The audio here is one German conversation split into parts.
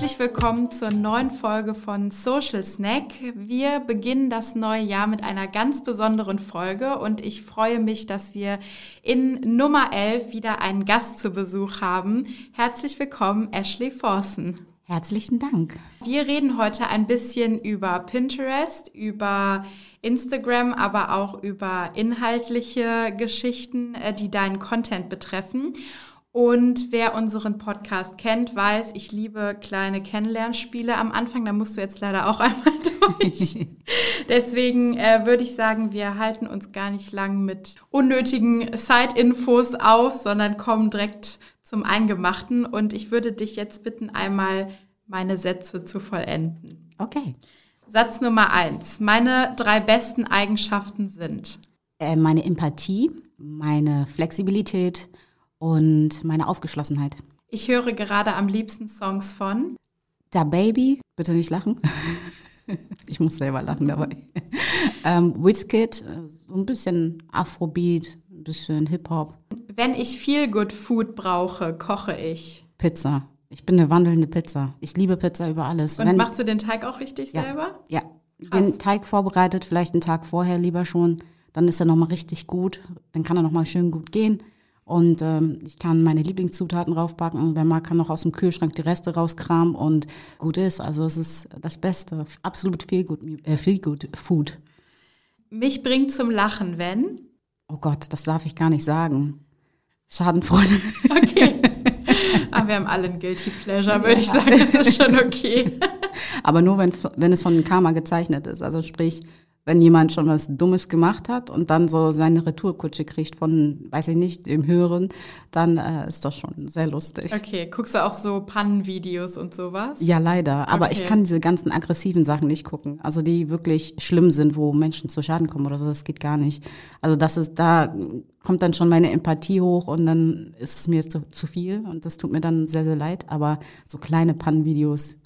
Herzlich willkommen zur neuen Folge von Social Snack. Wir beginnen das neue Jahr mit einer ganz besonderen Folge und ich freue mich, dass wir in Nummer 11 wieder einen Gast zu Besuch haben. Herzlich willkommen, Ashley Forsen. Herzlichen Dank. Wir reden heute ein bisschen über Pinterest, über Instagram, aber auch über inhaltliche Geschichten, äh, die deinen Content betreffen. Und wer unseren Podcast kennt, weiß, ich liebe kleine Kennenlernspiele am Anfang. Da musst du jetzt leider auch einmal durch. Deswegen äh, würde ich sagen, wir halten uns gar nicht lang mit unnötigen Side-Infos auf, sondern kommen direkt zum Eingemachten. Und ich würde dich jetzt bitten, einmal meine Sätze zu vollenden. Okay. Satz Nummer eins. Meine drei besten Eigenschaften sind. Äh, meine Empathie, meine Flexibilität und meine Aufgeschlossenheit. Ich höre gerade am liebsten Songs von Da Baby, bitte nicht lachen. ich muss selber lachen dabei. ähm, Wizkid, so ein bisschen Afrobeat, ein bisschen Hip-Hop. Wenn ich viel Good Food brauche, koche ich. Pizza. Ich bin eine wandelnde Pizza. Ich liebe Pizza über alles. Und Wenn, machst du den Teig auch richtig ja, selber? Ja. Krass. Den Teig vorbereitet, vielleicht einen Tag vorher lieber schon. Dann ist er nochmal richtig gut. Dann kann er nochmal schön gut gehen. Und ähm, ich kann meine Lieblingszutaten raufpacken. Und wer mag, kann noch aus dem Kühlschrank die Reste rauskramen und gut ist. Also es ist das Beste. Absolut viel gut, äh, viel gut Food. Mich bringt zum Lachen, wenn? Oh Gott, das darf ich gar nicht sagen. Schadenfreude. Okay. Aber wir haben alle ein Guilty Pleasure, würde ja. ich sagen. Das ist schon okay. Aber nur, wenn, wenn es von Karma gezeichnet ist. Also sprich, wenn jemand schon was Dummes gemacht hat und dann so seine Retourkutsche kriegt von, weiß ich nicht, dem Hören, dann äh, ist das schon sehr lustig. Okay, guckst du auch so Pannenvideos und sowas? Ja, leider. Aber okay. ich kann diese ganzen aggressiven Sachen nicht gucken. Also die wirklich schlimm sind, wo Menschen zu Schaden kommen oder so, das geht gar nicht. Also das ist, da kommt dann schon meine Empathie hoch und dann ist es mir zu, zu viel und das tut mir dann sehr, sehr leid. Aber so kleine Pannenvideos,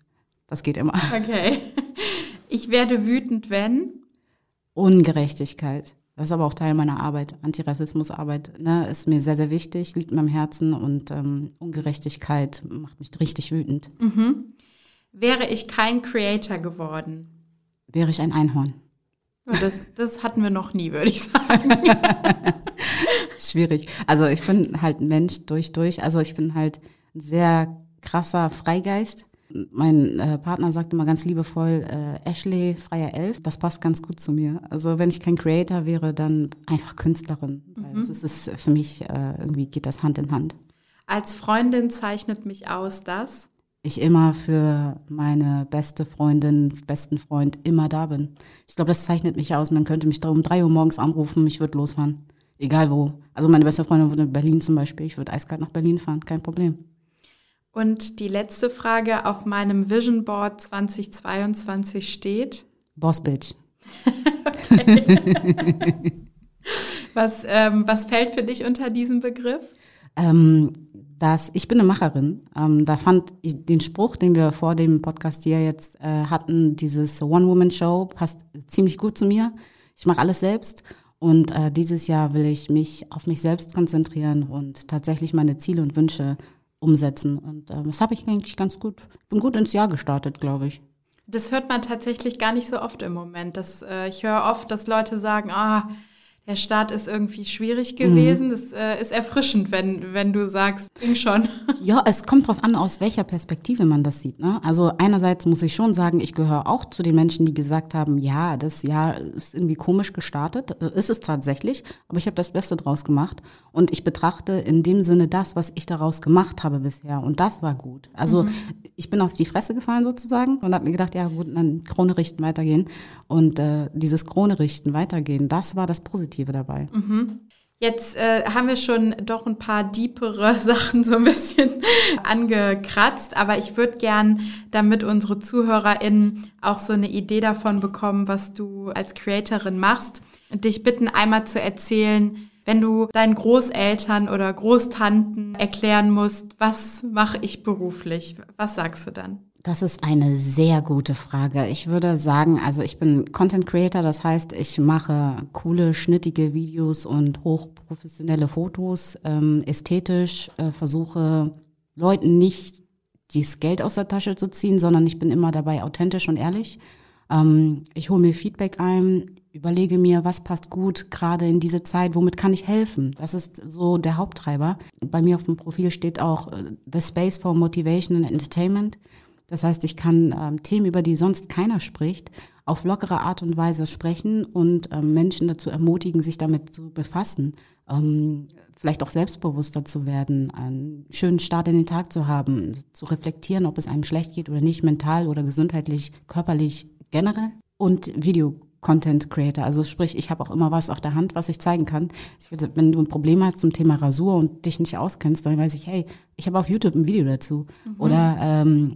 das geht immer. Okay. Ich werde wütend, wenn Ungerechtigkeit. Das ist aber auch Teil meiner Arbeit. Antirassismusarbeit ne, ist mir sehr, sehr wichtig, liegt mir am Herzen und ähm, Ungerechtigkeit macht mich richtig wütend. Mhm. Wäre ich kein Creator geworden? Wäre ich ein Einhorn. Das, das hatten wir noch nie, würde ich sagen. Schwierig. Also ich bin halt Mensch durch, durch. Also ich bin halt ein sehr krasser Freigeist. Mein äh, Partner sagt immer ganz liebevoll, äh, Ashley, freier Elf, das passt ganz gut zu mir. Also wenn ich kein Creator wäre, dann einfach Künstlerin. Mhm. Das ist, ist für mich, äh, irgendwie geht das Hand in Hand. Als Freundin zeichnet mich aus, dass ich immer für meine beste Freundin, besten Freund immer da bin. Ich glaube, das zeichnet mich aus. Man könnte mich da um drei Uhr morgens anrufen, ich würde losfahren. Egal wo. Also meine beste Freundin wohnt in Berlin zum Beispiel. Ich würde eiskalt nach Berlin fahren, kein Problem. Und die letzte Frage auf meinem Vision Board 2022 steht. Boss Bitch. was, ähm, was fällt für dich unter diesen Begriff? Ähm, dass ich bin eine Macherin. Ähm, da fand ich den Spruch, den wir vor dem Podcast hier jetzt äh, hatten, dieses One-Woman-Show, passt ziemlich gut zu mir. Ich mache alles selbst. Und äh, dieses Jahr will ich mich auf mich selbst konzentrieren und tatsächlich meine Ziele und Wünsche umsetzen. Und äh, das habe ich eigentlich ganz gut, bin gut ins Jahr gestartet, glaube ich. Das hört man tatsächlich gar nicht so oft im Moment. Das, äh, ich höre oft, dass Leute sagen, ah, der Start ist irgendwie schwierig gewesen. Mhm. Das äh, ist erfrischend, wenn, wenn du sagst, ging schon. Ja, es kommt darauf an, aus welcher Perspektive man das sieht. Ne? Also einerseits muss ich schon sagen, ich gehöre auch zu den Menschen, die gesagt haben, ja, das Jahr ist irgendwie komisch gestartet. Ist es tatsächlich, aber ich habe das Beste draus gemacht. Und ich betrachte in dem Sinne das, was ich daraus gemacht habe bisher. Und das war gut. Also mhm. ich bin auf die Fresse gefallen sozusagen und habe mir gedacht, ja gut, dann Krone richten, weitergehen. Und äh, dieses Krone richten, weitergehen, das war das Positive. Positive dabei. Mhm. Jetzt äh, haben wir schon doch ein paar deepere Sachen so ein bisschen angekratzt, aber ich würde gern, damit unsere ZuhörerInnen auch so eine Idee davon bekommen, was du als Creatorin machst, dich bitten, einmal zu erzählen, Wenn du deinen Großeltern oder Großtanten erklären musst, was mache ich beruflich, was sagst du dann? Das ist eine sehr gute Frage. Ich würde sagen, also ich bin Content Creator, das heißt, ich mache coole, schnittige Videos und hochprofessionelle Fotos, ähm, ästhetisch, äh, versuche Leuten nicht das Geld aus der Tasche zu ziehen, sondern ich bin immer dabei authentisch und ehrlich. Ähm, ich hole mir Feedback ein, überlege mir, was passt gut gerade in diese Zeit, womit kann ich helfen. Das ist so der Haupttreiber. Bei mir auf dem Profil steht auch äh, The Space for Motivation and Entertainment. Das heißt, ich kann ähm, Themen, über die sonst keiner spricht, auf lockere Art und Weise sprechen und ähm, Menschen dazu ermutigen, sich damit zu befassen, ähm, vielleicht auch selbstbewusster zu werden, einen schönen Start in den Tag zu haben, zu reflektieren, ob es einem schlecht geht oder nicht, mental oder gesundheitlich, körperlich generell und Video. Content Creator. Also sprich, ich habe auch immer was auf der Hand, was ich zeigen kann. wenn du ein Problem hast zum Thema Rasur und dich nicht auskennst, dann weiß ich, hey, ich habe auf YouTube ein Video dazu. Mhm. Oder ähm,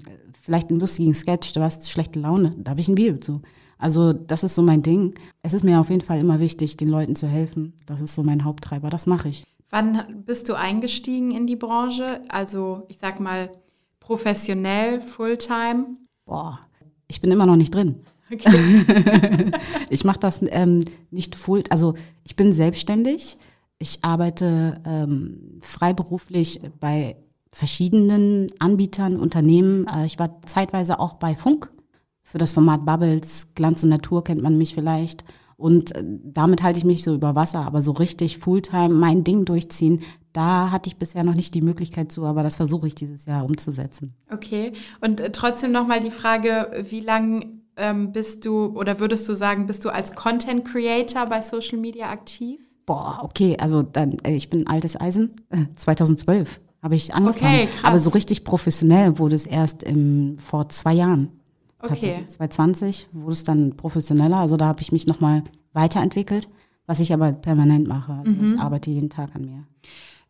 vielleicht einen lustigen Sketch, du hast schlechte Laune, da habe ich ein Video zu. Also das ist so mein Ding. Es ist mir auf jeden Fall immer wichtig, den Leuten zu helfen. Das ist so mein Haupttreiber, das mache ich. Wann bist du eingestiegen in die Branche? Also ich sag mal professionell, Fulltime? Boah, ich bin immer noch nicht drin. Okay. ich mache das ähm, nicht full, also ich bin selbstständig. Ich arbeite ähm, freiberuflich bei verschiedenen Anbietern, Unternehmen. Äh, ich war zeitweise auch bei Funk für das Format Bubbles, Glanz und Natur kennt man mich vielleicht. Und äh, damit halte ich mich so über Wasser, aber so richtig Fulltime mein Ding durchziehen, da hatte ich bisher noch nicht die Möglichkeit zu, aber das versuche ich dieses Jahr umzusetzen. Okay. Und äh, trotzdem nochmal die Frage, wie lange ähm, bist du oder würdest du sagen, bist du als Content Creator bei Social Media aktiv? Boah, okay, also dann, ich bin altes Eisen, 2012 habe ich angefangen. Okay. Aber so richtig professionell wurde es erst im, vor zwei Jahren. Okay. 2020 wurde es dann professioneller. Also da habe ich mich nochmal weiterentwickelt, was ich aber permanent mache. Also mhm. ich arbeite jeden Tag an mir.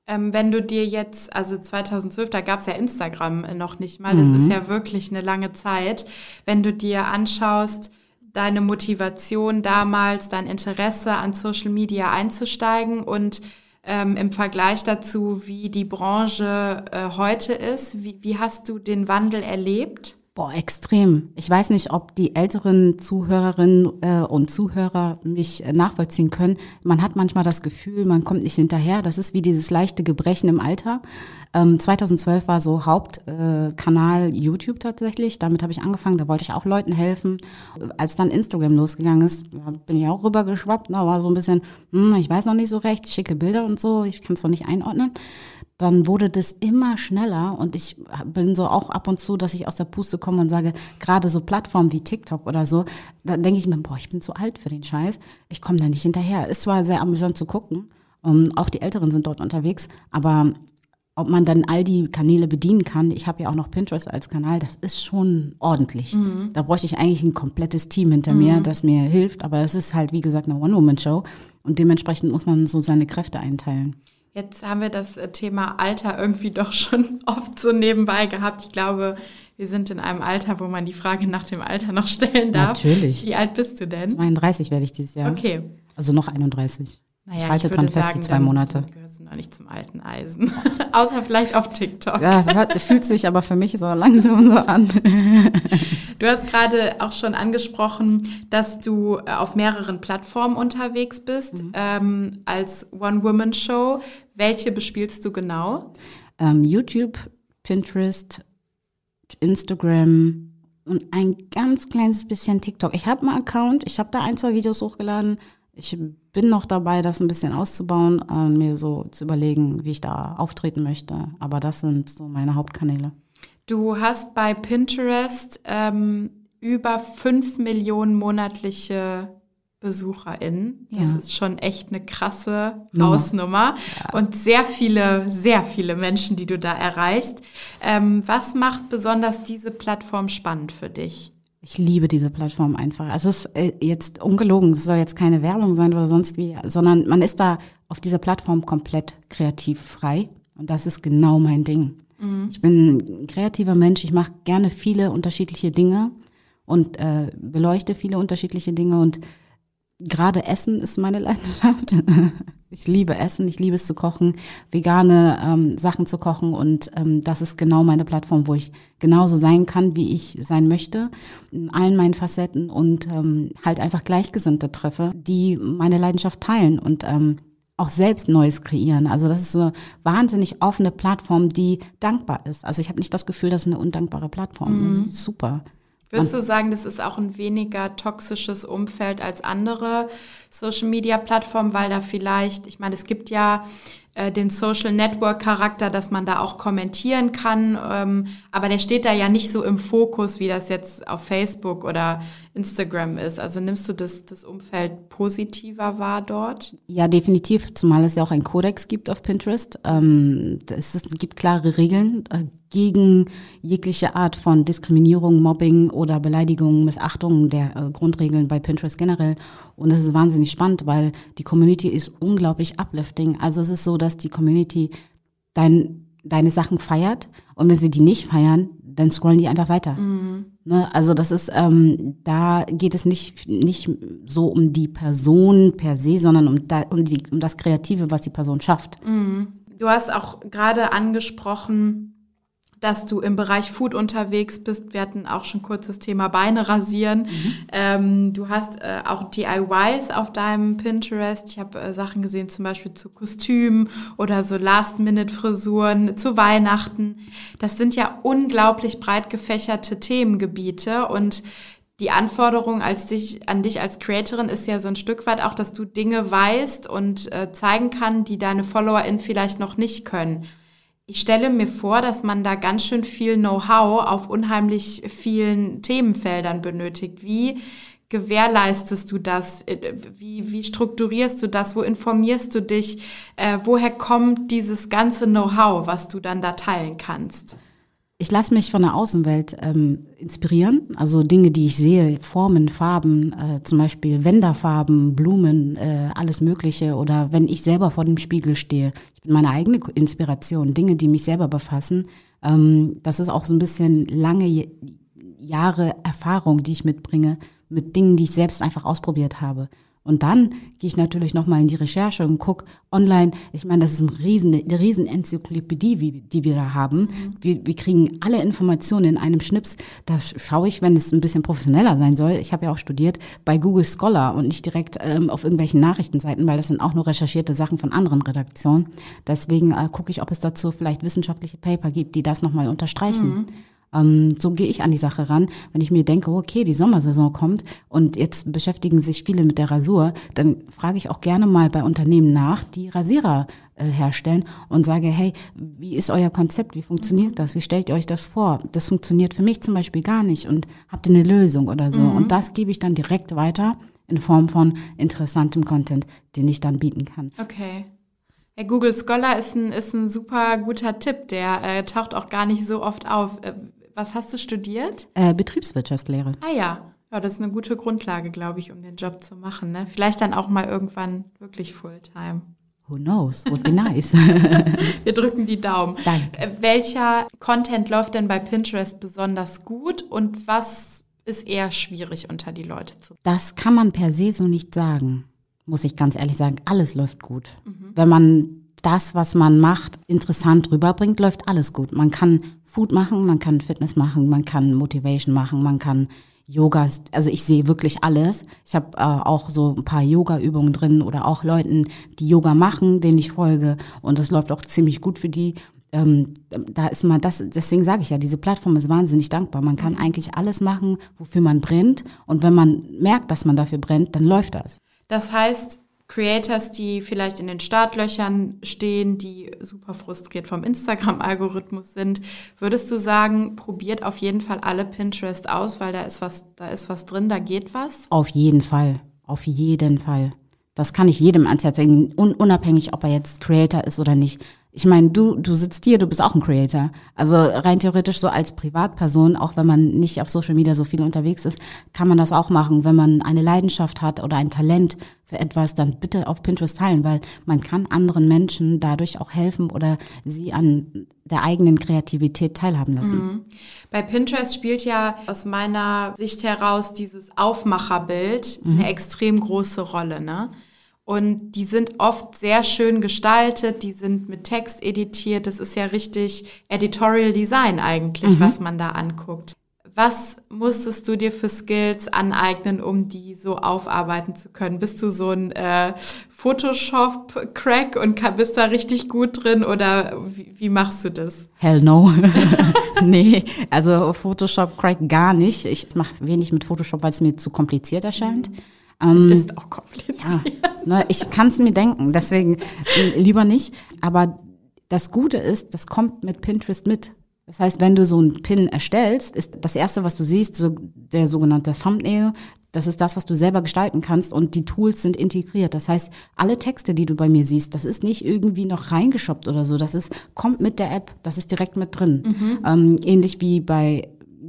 Ähm, wenn du dir jetzt, also 2012, da gab es ja Instagram noch nicht mal, mhm. das ist ja wirklich eine lange Zeit. Wenn du dir anschaust, deine Motivation damals, dein Interesse an Social Media einzusteigen und ähm, im Vergleich dazu, wie die Branche äh, heute ist? Wie, wie hast du den Wandel erlebt? Boah, extrem. Ich weiß nicht, ob die älteren Zuhörerinnen äh, und Zuhörer mich äh, nachvollziehen können. Man hat manchmal das Gefühl, man kommt nicht hinterher. Das ist wie dieses leichte Gebrechen im Alter. Ähm, 2012 war so Hauptkanal äh, YouTube tatsächlich. Damit habe ich angefangen. Da wollte ich auch Leuten helfen. Als dann Instagram losgegangen ist, bin ich auch rübergeschwappt. Da war so ein bisschen, hm, ich weiß noch nicht so recht, schicke Bilder und so. Ich kann es noch nicht einordnen dann wurde das immer schneller und ich bin so auch ab und zu, dass ich aus der Puste komme und sage, gerade so Plattformen wie TikTok oder so, da denke ich mir, boah, ich bin zu alt für den Scheiß, ich komme da nicht hinterher. Ist zwar sehr amüsant zu gucken, um, auch die Älteren sind dort unterwegs, aber ob man dann all die Kanäle bedienen kann, ich habe ja auch noch Pinterest als Kanal, das ist schon ordentlich. Mhm. Da bräuchte ich eigentlich ein komplettes Team hinter mhm. mir, das mir hilft, aber es ist halt, wie gesagt, eine One-Woman-Show und dementsprechend muss man so seine Kräfte einteilen. Jetzt haben wir das äh, Thema Alter irgendwie doch schon oft so nebenbei gehabt. Ich glaube, wir sind in einem Alter, wo man die Frage nach dem Alter noch stellen darf. Natürlich. Wie alt bist du denn? 32 werde ich dieses Jahr. Okay. Also noch 31. Naja, ich halte ich dran fest, sagen, die zwei Monate. Dann gehörst du noch nicht zum alten Eisen. Außer vielleicht auf TikTok. Ja, hört, fühlt sich aber für mich so langsam so an. du hast gerade auch schon angesprochen, dass du äh, auf mehreren Plattformen unterwegs bist, mhm. ähm, als One-Woman-Show. Welche bespielst du genau? Ähm, YouTube, Pinterest, Instagram und ein ganz kleines bisschen TikTok. Ich habe einen Account, ich habe da ein, zwei Videos hochgeladen, ich bin noch dabei, das ein bisschen auszubauen, äh, mir so zu überlegen, wie ich da auftreten möchte. Aber das sind so meine Hauptkanäle. Du hast bei Pinterest ähm, über fünf Millionen monatliche BesucherInnen. Das ja. ist schon echt eine krasse Hausnummer. Ja. Und sehr viele, sehr viele Menschen, die du da erreichst. Ähm, was macht besonders diese Plattform spannend für dich? Ich liebe diese Plattform einfach. Also es ist äh, jetzt ungelogen, es soll jetzt keine Werbung sein oder sonst wie, sondern man ist da auf dieser Plattform komplett kreativ frei. Und das ist genau mein Ding. Mhm. Ich bin ein kreativer Mensch, ich mache gerne viele unterschiedliche Dinge und äh, beleuchte viele unterschiedliche Dinge und gerade Essen ist meine Leidenschaft. Ich liebe Essen, ich liebe es zu kochen, vegane ähm, Sachen zu kochen und ähm, das ist genau meine Plattform, wo ich genauso sein kann, wie ich sein möchte, in allen meinen Facetten und ähm, halt einfach Gleichgesinnte treffe, die meine Leidenschaft teilen und ähm, auch selbst Neues kreieren. Also das ist so eine wahnsinnig offene Plattform, die dankbar ist. Also ich habe nicht das Gefühl, das ist eine undankbare Plattform. Mhm. Ist super. Würdest du sagen, das ist auch ein weniger toxisches Umfeld als andere Social-Media-Plattformen, weil da vielleicht, ich meine, es gibt ja äh, den Social Network Charakter, dass man da auch kommentieren kann. Ähm, aber der steht da ja nicht so im Fokus, wie das jetzt auf Facebook oder Instagram ist. Also nimmst du das, das Umfeld positiver wahr dort? Ja, definitiv, zumal es ja auch einen Kodex gibt auf Pinterest. Ähm, es, ist, gibt klare Regeln äh, gegen jegliche Art von Diskriminierung, Mobbing oder Beleidigung, Missachtung der äh, Grundregeln bei Pinterest generell. Und das ist wahnsinnig spannend, weil die Community ist unglaublich uplifting. Also es ist so, dass die Community dein, deine Sachen feiert und wenn sie die nicht feiern, dann scrollen die einfach weiter. Mhm. Ne? Also das ist, ähm, da geht es nicht, nicht so um die Person per se, sondern um, da, um, die, um das Kreative, was die Person schafft. Mhm. Du hast auch gerade angesprochen, dass du im Bereich Food unterwegs bist. Wir hatten auch schon kurz das Thema Beine rasieren. Mhm. Ähm, du hast äh, auch DIYs auf deinem Pinterest. Ich habe äh, Sachen gesehen, zum Beispiel zu Kostümen oder so Last-Minute-Frisuren zu Weihnachten. Das sind ja unglaublich breit gefächerte Themengebiete und die Anforderung als dich, an dich als Creatorin ist ja so ein Stück weit auch, dass du Dinge weißt und äh, zeigen kann, die deine FollowerInnen vielleicht noch nicht können. Ich stelle mir vor, dass man da ganz schön viel Know-how auf unheimlich vielen Themenfeldern benötigt. Wie gewährleistest du das? Äh, wie, wie strukturierst du das? Wo informierst du dich? Äh, woher kommt dieses ganze Know-how, was du dann da teilen kannst? Ich lasse mich von der Außenwelt ähm, inspirieren, also Dinge, die ich sehe, Formen, Farben, äh, zum Beispiel Wenderfarben, Blumen, äh, alles Mögliche. Oder wenn ich selber vor dem Spiegel stehe, ich bin meine eigene Inspiration, Dinge, die mich selber befassen. Ähm, das ist auch so ein bisschen lange Jahre Erfahrung, die ich mitbringe, mit Dingen, die ich selbst einfach ausprobiert habe. Und dann gehe ich natürlich nochmal in die Recherche und gucke online. Ich meine, das ist eine riesen, eine riesen Enzyklopädie, die wir da haben. Wir, wir kriegen alle Informationen in einem Schnips. Da schaue ich, wenn es ein bisschen professioneller sein soll. Ich habe ja auch studiert bei Google Scholar und nicht direkt ähm, auf irgendwelchen Nachrichtenseiten, weil das sind auch nur recherchierte Sachen von anderen Redaktionen. Deswegen äh, gucke ich, ob es dazu vielleicht wissenschaftliche Paper gibt, die das nochmal unterstreichen. Mhm. Ähm, so gehe ich an die Sache ran. Wenn ich mir denke, okay, die Sommersaison kommt und jetzt beschäftigen sich viele mit der Rasur, dann frage ich auch gerne mal bei Unternehmen nach, die Rasierer äh, herstellen und sage, hey, wie ist euer Konzept? Wie funktioniert das? Wie stellt ihr euch das vor? Das funktioniert für mich zum Beispiel gar nicht und habt ihr eine Lösung oder so? Mhm. Und das gebe ich dann direkt weiter in Form von interessantem Content, den ich dann bieten kann. Okay. Google Scholar ist ein, ist ein super guter Tipp, der äh, taucht auch gar nicht so oft auf. Was hast du studiert? Äh, Betriebswirtschaftslehre. Ah ja. Ja, das ist eine gute Grundlage, glaube ich, um den Job zu machen. Ne? Vielleicht dann auch mal irgendwann wirklich Fulltime. Who knows? Would be nice. Wir drücken die Daumen. Danke. Äh, welcher Content läuft denn bei Pinterest besonders gut und was ist eher schwierig unter die Leute zu? Das kann man per se so nicht sagen, muss ich ganz ehrlich sagen. Alles läuft gut. Mhm. Wenn man das, was man macht, interessant rüberbringt, läuft alles gut. Man kann Food machen, man kann Fitness machen, man kann Motivation machen, man kann Yoga, also ich sehe wirklich alles. Ich habe äh, auch so ein paar Yoga-Übungen drin oder auch Leuten, die Yoga machen, denen ich folge und das läuft auch ziemlich gut für die. Ähm, da ist man das, deswegen sage ich ja, diese Plattform ist wahnsinnig dankbar. Man kann eigentlich alles machen, wofür man brennt und wenn man merkt, dass man dafür brennt, dann läuft das. Das heißt, Creators, die vielleicht in den Startlöchern stehen, die super frustriert vom Instagram-Algorithmus sind, würdest du sagen, probiert auf jeden Fall alle Pinterest aus, weil da ist was, da ist was drin, da geht was? Auf jeden Fall, auf jeden Fall. Das kann ich jedem ans Herz legen, unabhängig, ob er jetzt Creator ist oder nicht ich meine, du, du sitzt hier, du bist auch ein Creator. Also rein theoretisch so als Privatperson, auch wenn man nicht auf Social Media so viel unterwegs ist, kann man das auch machen. Wenn man eine Leidenschaft hat oder ein Talent für etwas, dann bitte auf Pinterest teilen, weil man kann anderen Menschen dadurch auch helfen oder sie an der eigenen Kreativität teilhaben lassen. Mhm. Bei Pinterest spielt ja aus meiner Sicht heraus dieses Aufmacherbild mhm. eine extrem große Rolle, ne? Und die sind oft sehr schön gestaltet, die sind mit Text editiert. Das ist ja richtig Editorial Design eigentlich, mhm. was man da anguckt. Was musstest du dir für Skills aneignen, um die so aufarbeiten zu können? Bist du so ein äh, Photoshop-Crack und bist da richtig gut drin oder wie, wie machst du das? Hell no. nee, also Photoshop-Crack gar nicht. Ich mache wenig mit Photoshop, weil es mir zu kompliziert erscheint. Es ähm, ist auch kompliziert. Ja, ne, ich kann es mir denken, deswegen äh, lieber nicht. Aber das Gute ist, das kommt mit Pinterest mit. Das heißt, wenn du so einen Pin erstellst, ist das erste, was du siehst, so der sogenannte Thumbnail. Das ist das, was du selber gestalten kannst und die Tools sind integriert. Das heißt, alle Texte, die du bei mir siehst, das ist nicht irgendwie noch reingeshoppt oder so. Das ist, kommt mit der App. Das ist direkt mit drin. Mhm. Ähm, ähnlich wie bei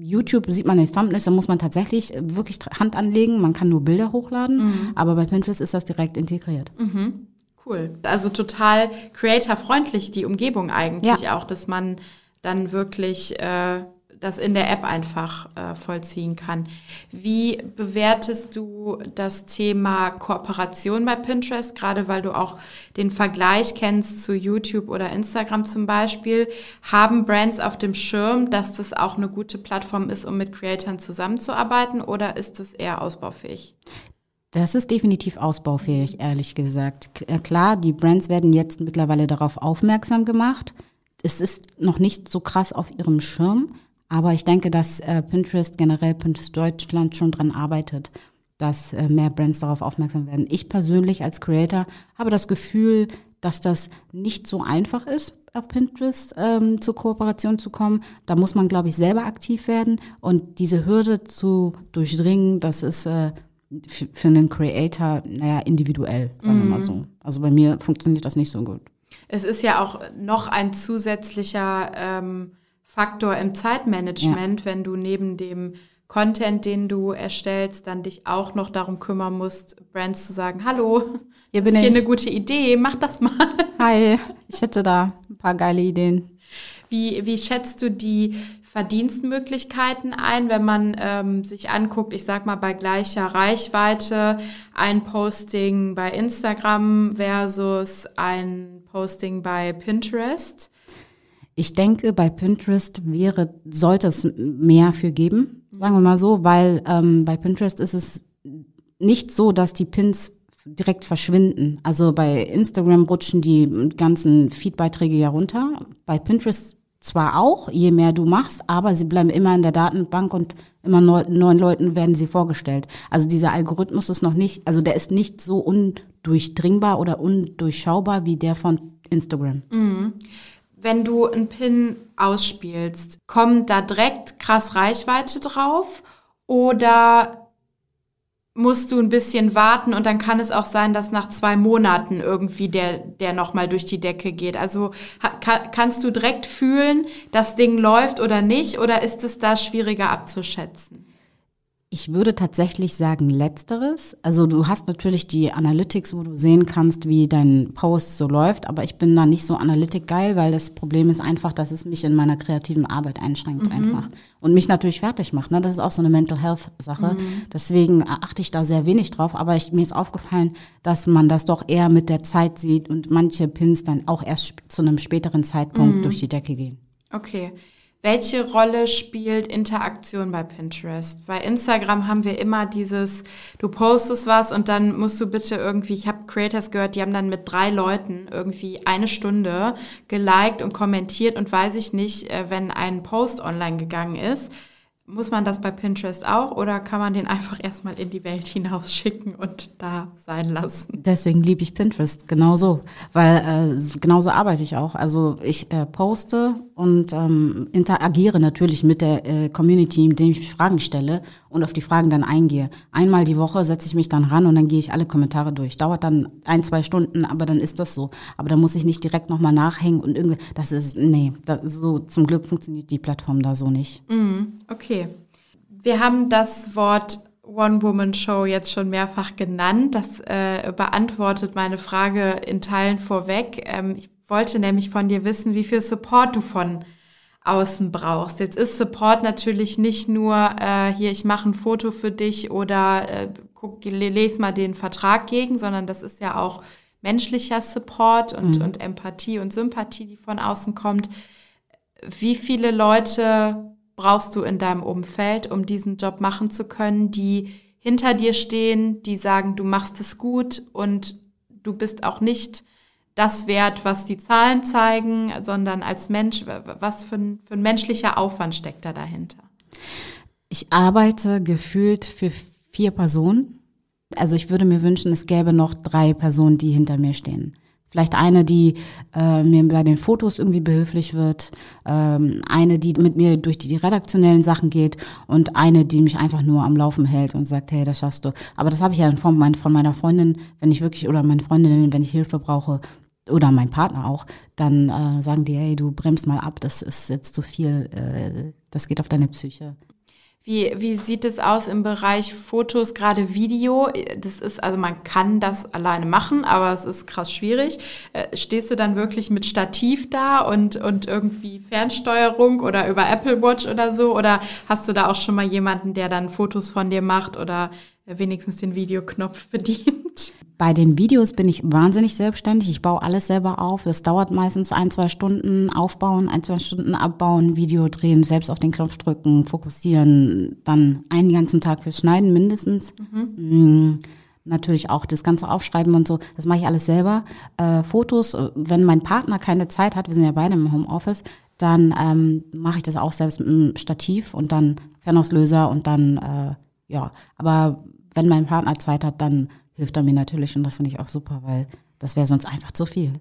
YouTube sieht man den Thumbnails, da muss man tatsächlich wirklich Hand anlegen. Man kann nur Bilder hochladen. Mhm. Aber bei Pinterest ist das direkt integriert. Mhm. Cool. Also total creator-freundlich, die Umgebung eigentlich ja. auch, dass man dann wirklich äh, das in der App einfach äh, vollziehen kann. Wie bewertest du das Thema Kooperation bei Pinterest, gerade weil du auch den Vergleich kennst zu YouTube oder Instagram zum Beispiel? Haben Brands auf dem Schirm, dass das auch eine gute Plattform ist, um mit Creatoren zusammenzuarbeiten oder ist es eher ausbaufähig? Das ist definitiv ausbaufähig, ehrlich gesagt. Äh, klar, die Brands werden jetzt mittlerweile darauf aufmerksam gemacht es ist noch nicht so krass auf ihrem Schirm, aber ich denke, dass äh, Pinterest generell Pinterest Deutschland schon dran arbeitet, dass äh, mehr Brands darauf aufmerksam werden. Ich persönlich als Creator habe das Gefühl, dass das nicht so einfach ist, auf Pinterest ähm, zur Kooperation zu kommen. Da muss man, glaube ich, selber aktiv werden und diese Hürde zu durchdringen, das ist äh, für einen Creator, naja, individuell, sagen mhm. wir mal mhm. so. Also bei mir funktioniert das nicht so gut. Es ist ja auch noch ein zusätzlicher ähm, Faktor im Zeitmanagement, ja. wenn du neben dem Content, den du erstellst, dann dich auch noch darum kümmern musst, Brands zu sagen, hallo, hier bin ist hier eine gute Idee, mach das mal. Hi, ich hätte da ein paar geile Ideen. Wie, wie schätzt du die Verdienstmöglichkeiten ein, wenn man ähm, sich anguckt, ich sag mal bei gleicher Reichweite, ein Posting bei Instagram versus ein Posting bei Pinterest? Ich denke, bei Pinterest wäre, sollte es mehr für geben, sagen wir mal so, weil ähm, bei Pinterest ist es nicht so, dass die Pins direkt verschwinden. Also bei Instagram rutschen die ganzen Feedbeiträge ja runter. Bei Pinterest zwar auch, je mehr du machst, aber sie bleiben immer in der Datenbank und immer neuen Leuten werden sie vorgestellt. Also dieser Algorithmus ist noch nicht, also der ist nicht so undurchdringbar oder undurchschaubar wie der von Instagram. Mhm. Wenn du einen Pin ausspielst, kommt da direkt krass Reichweite drauf oder musst du ein bisschen warten und dann kann es auch sein, dass nach zwei Monaten irgendwie der, der nochmal durch die Decke geht. Also kann, kannst du direkt fühlen, das Ding läuft oder nicht oder ist es da schwieriger abzuschätzen? Ich würde tatsächlich sagen letzteres. Also du hast natürlich die Analytics, wo du sehen kannst, wie dein Post so läuft, aber ich bin da nicht so Analytik geil, weil das Problem ist einfach, dass es mich in meiner kreativen Arbeit einschränkt mhm. einfach und mich natürlich fertig macht. Ne? Das ist auch so eine Mental Health Sache. Mhm. Deswegen achte ich da sehr wenig drauf, aber ich, mir ist aufgefallen, dass man das doch eher mit der Zeit sieht und manche Pins dann auch erst zu einem späteren Zeitpunkt mhm. durch die Decke gehen. Okay. Welche Rolle spielt Interaktion bei Pinterest? Bei Instagram haben wir immer dieses, du postest was und dann musst du bitte irgendwie, ich habe Creators gehört, die haben dann mit drei Leuten irgendwie eine Stunde geliked und kommentiert und weiß ich nicht, äh, wenn ein Post online gegangen ist, muss man das bei Pinterest auch oder kann man den einfach erstmal in die Welt hinausschicken und da sein lassen? Deswegen liebe ich Pinterest genauso, weil äh, genauso arbeite ich auch. Also ich äh, poste und ähm, interagiere natürlich mit der äh, Community, indem ich Fragen stelle und auf die Fragen dann eingehe. Einmal die Woche setze ich mich dann ran und dann gehe ich alle Kommentare durch. Dauert dann ein, zwei Stunden, aber dann ist das so. Aber da muss ich nicht direkt nochmal nachhängen und irgendwie, das ist, nee, das, so zum Glück funktioniert die Plattform da so nicht. Mm, okay. Wir haben das Wort One-Woman-Show jetzt schon mehrfach genannt. Das äh, beantwortet meine Frage in Teilen vorweg. Ähm, ich wollte nämlich von dir wissen, wie viel Support du von außen brauchst. Jetzt ist Support natürlich nicht nur äh, hier, ich mache ein Foto für dich oder äh, guck, lese mal den Vertrag gegen, sondern das ist ja auch menschlicher Support und, mhm. und Empathie und Sympathie, die von außen kommt. Wie viele Leute brauchst du in deinem Umfeld, um diesen Job machen zu können, die hinter dir stehen, die sagen, du machst es gut und du bist auch nicht das wert, was die Zahlen zeigen, sondern als Mensch, was für ein, für ein menschlicher Aufwand steckt da dahinter? Ich arbeite gefühlt für vier Personen. Also ich würde mir wünschen, es gäbe noch drei Personen, die hinter mir stehen. Vielleicht eine, die äh, mir bei den Fotos irgendwie behilflich wird, ähm, eine, die mit mir durch die, die redaktionellen Sachen geht und eine, die mich einfach nur am Laufen hält und sagt, hey, das schaffst du. Aber das habe ich ja von, mein, von meiner Freundin, wenn ich wirklich, oder meine Freundin, wenn ich Hilfe brauche, oder mein Partner auch, dann äh, sagen die, hey, du bremst mal ab, das ist jetzt zu viel, äh, das geht auf deine Psyche. Wie, wie sieht es aus im Bereich Fotos, gerade Video? Das ist, also man kann das alleine machen, aber es ist krass schwierig. Äh, stehst du dann wirklich mit Stativ da und, und irgendwie Fernsteuerung oder über Apple Watch oder so? Oder hast du da auch schon mal jemanden, der dann Fotos von dir macht oder wenigstens den Videoknopf bedient? Bei den Videos bin ich wahnsinnig selbstständig. Ich baue alles selber auf. Das dauert meistens ein, zwei Stunden aufbauen, ein, zwei Stunden abbauen, Video drehen, selbst auf den Knopf drücken, fokussieren, dann einen ganzen Tag fürs Schneiden mindestens. Mhm. Natürlich auch das ganze Aufschreiben und so, das mache ich alles selber. Äh, Fotos, wenn mein Partner keine Zeit hat, wir sind ja beide im Homeoffice, dann ähm, mache ich das auch selbst mit einem Stativ und dann Fernauslöser und dann, äh, ja, aber wenn mein Partner Zeit hat, dann hilft er mir natürlich und das finde ich auch super, weil das wäre sonst einfach zu viel.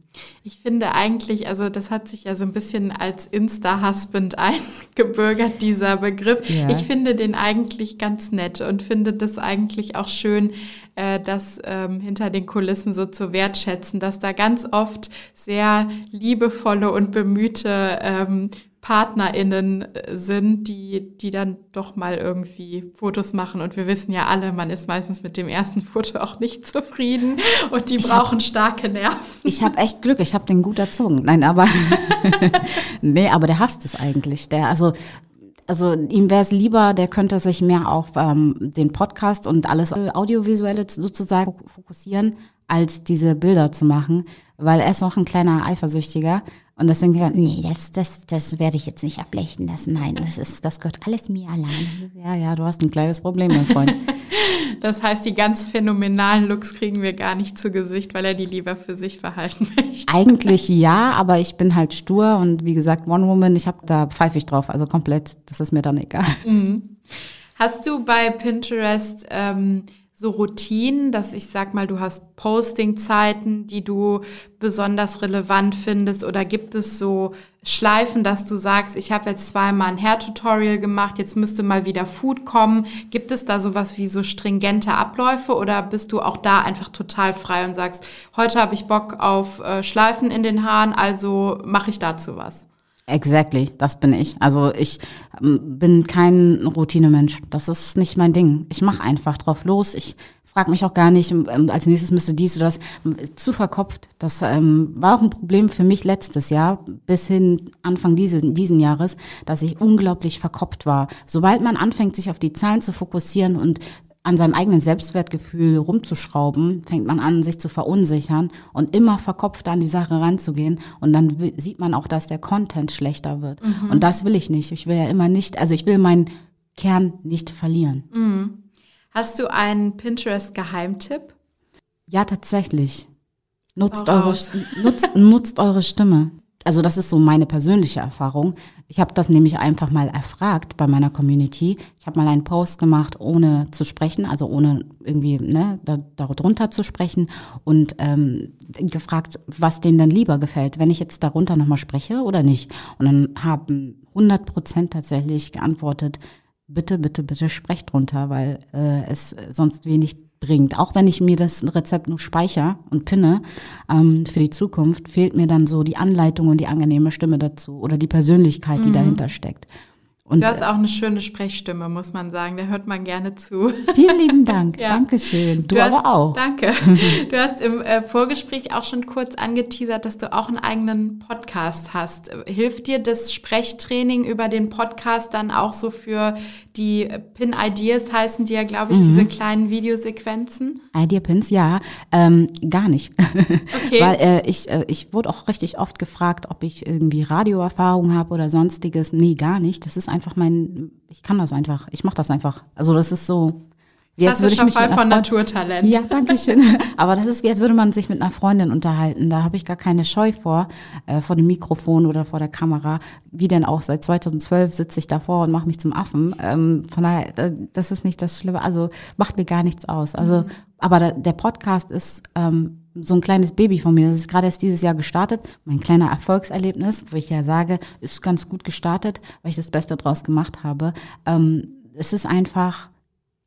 Ich finde eigentlich, also das hat sich ja so ein bisschen als Insta-Husband eingebürgert, dieser Begriff. Ja. Ich finde den eigentlich ganz nett und finde das eigentlich auch schön, äh, das ähm, hinter den Kulissen so zu wertschätzen, dass da ganz oft sehr liebevolle und bemühte ähm, PartnerInnen äh, sind, die, die dann doch mal irgendwie Fotos machen. Und wir wissen ja alle, man ist meistens mit dem ersten Foto auch nicht zufrieden und die ich brauchen hab, starke Nerven. Ich habe echt Glück, ich habe den gut erzogen. Nein, aber nee, aber der hasst es eigentlich. Der, also also ihm wäre es lieber, der könnte sich mehr auf ähm, den Podcast und alles Audiovisuelle sozusagen fokussieren, als diese Bilder zu machen, weil er ist noch ein kleiner Eifersüchtiger und deswegen gesagt, nee, das, das, das werde ich jetzt nicht ablechnen lassen. Nein, das ist, das gehört alles mir allein. Ja, ja, du hast ein kleines Problem, mein Freund. das heißt, die ganz phänomenalen Looks kriegen wir gar nicht zu Gesicht, weil er die lieber für sich behalten möchte. Eigentlich ja, aber ich bin halt stur und wie gesagt, One Woman, ich habe da pfeife ich drauf, also komplett. Das ist mir dann egal. Mhm. Hast du bei Pinterest ähm, so Routinen, dass ich sag mal, du hast Posting-Zeiten, die du besonders relevant findest oder gibt es so Schleifen, dass du sagst, ich habe jetzt zweimal ein Hair-Tutorial gemacht, jetzt müsste mal wieder Food kommen. Gibt es da sowas wie so stringente Abläufe oder bist du auch da einfach total frei und sagst, heute habe ich Bock auf äh, Schleifen in den Haaren, also mache ich dazu was? Exactly, das bin ich. Also ich ähm, bin kein Routinemensch. Das ist nicht mein Ding. Ich mache einfach drauf los. Ich frage mich auch gar nicht, ähm, als nächstes müsste dies oder das. Zu verkopft. Das ähm, war auch ein Problem für mich letztes Jahr, bis hin Anfang dieses diesen Jahres, dass ich unglaublich verkopft war. Sobald man anfängt, sich auf die Zahlen zu fokussieren und an seinem eigenen Selbstwertgefühl rumzuschrauben, fängt man an, sich zu verunsichern und immer verkopft an die Sache ranzugehen. Und dann sieht man auch, dass der Content schlechter wird. Mhm. Und das will ich nicht. Ich will ja immer nicht, also ich will meinen Kern nicht verlieren. Mhm. Hast du einen Pinterest-Geheimtipp? Ja, tatsächlich. Nutzt eure, nutzt, nutzt eure Stimme also das ist so meine persönliche Erfahrung. Ich habe das nämlich einfach mal erfragt bei meiner Community. Ich habe mal einen Post gemacht, ohne zu sprechen, also ohne irgendwie ne, da, darunter zu sprechen und ähm, gefragt, was denen dann lieber gefällt, wenn ich jetzt darunter nochmal spreche oder nicht. Und dann haben 100 Prozent tatsächlich geantwortet, bitte, bitte, bitte sprecht drunter, weil äh, es sonst wenig bringt. Auch wenn ich mir das Rezept nur speichere und pinne ähm, für die Zukunft, fehlt mir dann so die Anleitung und die angenehme Stimme dazu oder die Persönlichkeit, die mhm. dahinter steckt. Und, du hast auch eine schöne Sprechstimme, muss man sagen. Da hört man gerne zu. Vielen lieben Dank. ja. Dankeschön. Du, du hast, aber auch. Danke. Du hast im äh, Vorgespräch auch schon kurz angeteasert, dass du auch einen eigenen Podcast hast. Hilft dir das Sprechtraining über den Podcast dann auch so für die Pin-Ideas, heißen die ja, glaube ich, mhm. diese kleinen Videosequenzen? Idea-Pins, ja. Ähm, gar nicht. Okay. Weil äh, ich, äh, ich wurde auch richtig oft gefragt, ob ich irgendwie Radioerfahrung habe oder sonstiges. Nee, gar nicht. Das ist einfach mein, ich kann das einfach. Ich mache das einfach. Also das ist so, Jetzt würde ich mich Fall von Naturtalent. Ja, danke schön. Aber das ist wie, als würde man sich mit einer Freundin unterhalten. Da habe ich gar keine Scheu vor, äh, vor dem Mikrofon oder vor der Kamera. Wie denn auch, seit 2012 sitze ich davor und mache mich zum Affen. Ähm, von daher, das ist nicht das Schlimme. Also macht mir gar nichts aus. Also, mhm. aber der, der Podcast ist ähm, so ein kleines Baby von mir. Das ist gerade erst dieses Jahr gestartet. Mein kleiner Erfolgserlebnis, wo ich ja sage, ist ganz gut gestartet, weil ich das Beste draus gemacht habe. Ähm, es ist einfach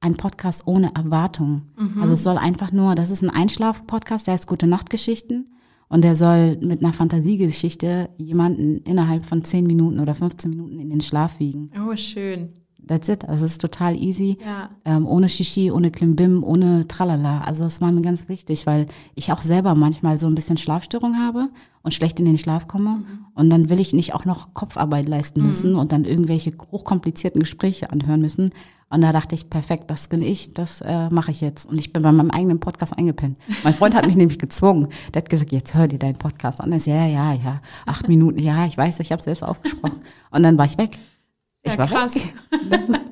ein Podcast ohne Erwartung. Mhm. Also es soll einfach nur, das ist ein Einschlaf-Podcast, der heißt Gute Nachtgeschichten. Und der soll mit einer Fantasiegeschichte jemanden innerhalb von 10 Minuten oder 15 Minuten in den Schlaf wiegen. Oh, schön. That's it. Also es ist total easy. Ja. Ähm, ohne Shishi, ohne Klimbim, ohne Tralala. Also das war mir ganz wichtig, weil ich auch selber manchmal so ein bisschen Schlafstörung habe und schlecht in den Schlaf komme. Mhm. Und dann will ich nicht auch noch Kopfarbeit leisten müssen mhm. und dann irgendwelche hochkomplizierten Gespräche anhören müssen. Und da dachte ich, perfekt, das bin ich, das äh, mache ich jetzt. Und ich bin bei meinem eigenen Podcast eingepennt. Mein Freund hat mich nämlich gezwungen. Der hat gesagt, jetzt hör dir deinen Podcast an. Ich, ja, ja, ja, acht Minuten, ja, ich weiß, ich habe selbst aufgesprochen. Und dann war ich weg. Ich ja, war krass. weg.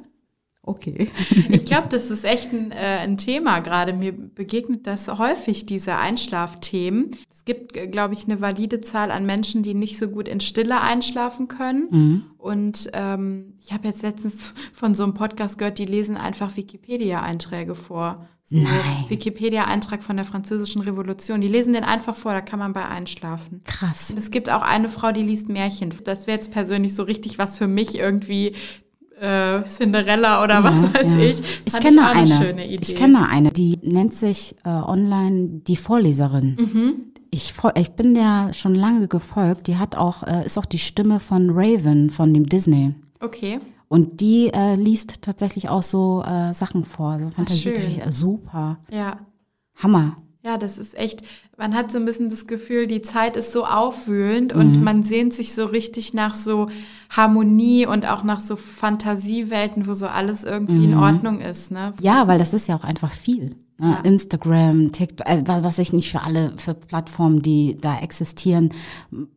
Okay. Ich glaube, das ist echt ein, äh, ein Thema gerade. Mir begegnet das häufig, diese Einschlafthemen. Es gibt, äh, glaube ich, eine valide Zahl an Menschen, die nicht so gut in Stille einschlafen können. Mhm. Und ähm, ich habe jetzt letztens von so einem Podcast gehört, die lesen einfach Wikipedia-Einträge vor. Nein. Wikipedia-Eintrag von der Französischen Revolution. Die lesen den einfach vor, da kann man bei einschlafen. Krass. Und es gibt auch eine Frau, die liest Märchen. Das wäre jetzt persönlich so richtig was für mich irgendwie äh, Cinderella oder was ja, weiß ja. ich. Ich kenne ich eine. Ich kenne eine, die nennt sich äh, online die Vorleserin. Mhm. Ich, ich bin der schon lange gefolgt. Die hat auch, äh, ist auch die Stimme von Raven, von dem Disney. Okay. Und die äh, liest tatsächlich auch so äh, Sachen vor, so Fantasiegeschichten. Super. Ja. Hammer. Ja, das ist echt, man hat so ein bisschen das Gefühl, die Zeit ist so aufwühlend mhm. und man sehnt sich so richtig nach so Harmonie und auch nach so Fantasiewelten, wo so alles irgendwie mhm. in Ordnung ist. Ne? Ja, weil das ist ja auch einfach viel. Ne? Ja. Instagram, TikTok, äh, was ich nicht für alle, für Plattformen, die da existieren.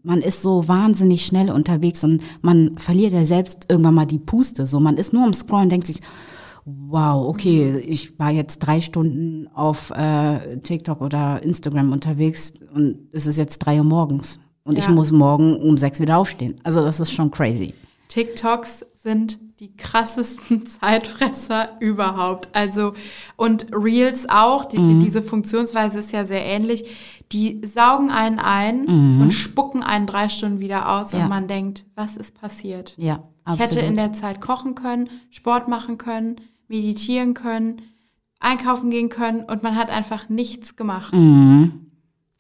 Man ist so wahnsinnig schnell unterwegs und man verliert ja selbst irgendwann mal die Puste. So, man ist nur am Scrollen, denkt sich, wow, okay, ich war jetzt drei Stunden auf äh, TikTok oder Instagram unterwegs und es ist jetzt drei Uhr morgens und ja. ich muss morgen um sechs wieder aufstehen. Also das ist schon crazy. TikToks sind die krassesten Zeitfresser überhaupt. Also und Reels auch, die, mhm. diese Funktionsweise ist ja sehr ähnlich. Die saugen einen ein mhm. und spucken einen drei Stunden wieder aus ja. und man denkt, was ist passiert? Ja, absolut. Ich hätte in der Zeit kochen können, Sport machen können, meditieren können, einkaufen gehen können und man hat einfach nichts gemacht. Mhm.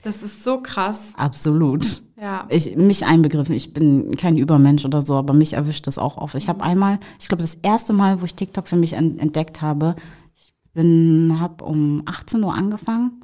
Das ist so krass. Absolut. Ja. Ich, mich einbegriffen. Ich bin kein Übermensch oder so, aber mich erwischt das auch oft. Ich habe mhm. einmal, ich glaube, das erste Mal, wo ich TikTok für mich entdeckt habe, ich bin, habe um 18 Uhr angefangen,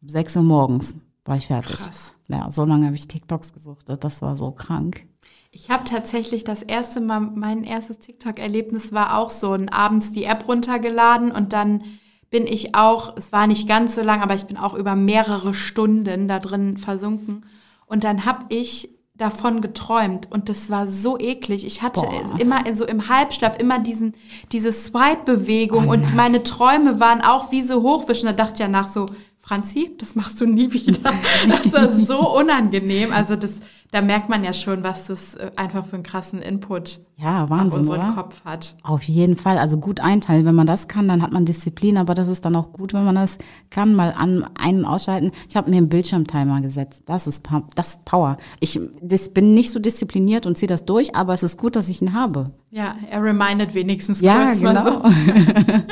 um 6 Uhr morgens war ich fertig. Krass. Ja, so lange habe ich TikToks gesucht. Das war so krank. Ich habe tatsächlich das erste Mal, mein erstes TikTok-Erlebnis war auch so, ein abends die App runtergeladen und dann bin ich auch, es war nicht ganz so lang, aber ich bin auch über mehrere Stunden da drin versunken. Und dann habe ich davon geträumt und das war so eklig. Ich hatte Boah. immer so im Halbschlaf immer diesen diese Swipe-Bewegung oh und meine Träume waren auch wie so hochwischen. Da dachte ich ja nach so Franzi, das machst du nie wieder. Das war so unangenehm. Also das da merkt man ja schon, was das äh, einfach für einen krassen Input ja, Wahnsinn, auf unseren oder? Kopf hat. Auf jeden Fall. Also gut einteilen. Wenn man das kann, dann hat man Disziplin, aber das ist dann auch gut, wenn man das kann, mal an einen ausschalten. Ich habe mir einen Bildschirmtimer gesetzt. Das ist, das ist Power. Ich das bin nicht so diszipliniert und ziehe das durch, aber es ist gut, dass ich ihn habe. Ja, er remindet wenigstens ja, kurz genau. mal so.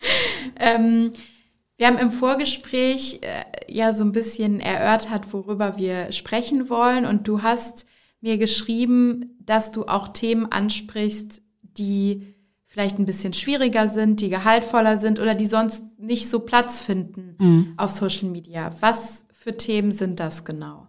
ähm, wir haben im Vorgespräch äh, ja so ein bisschen erörtert, worüber wir sprechen wollen. Und du hast mir geschrieben, dass du auch Themen ansprichst, die vielleicht ein bisschen schwieriger sind, die gehaltvoller sind oder die sonst nicht so Platz finden mhm. auf Social Media. Was für Themen sind das genau?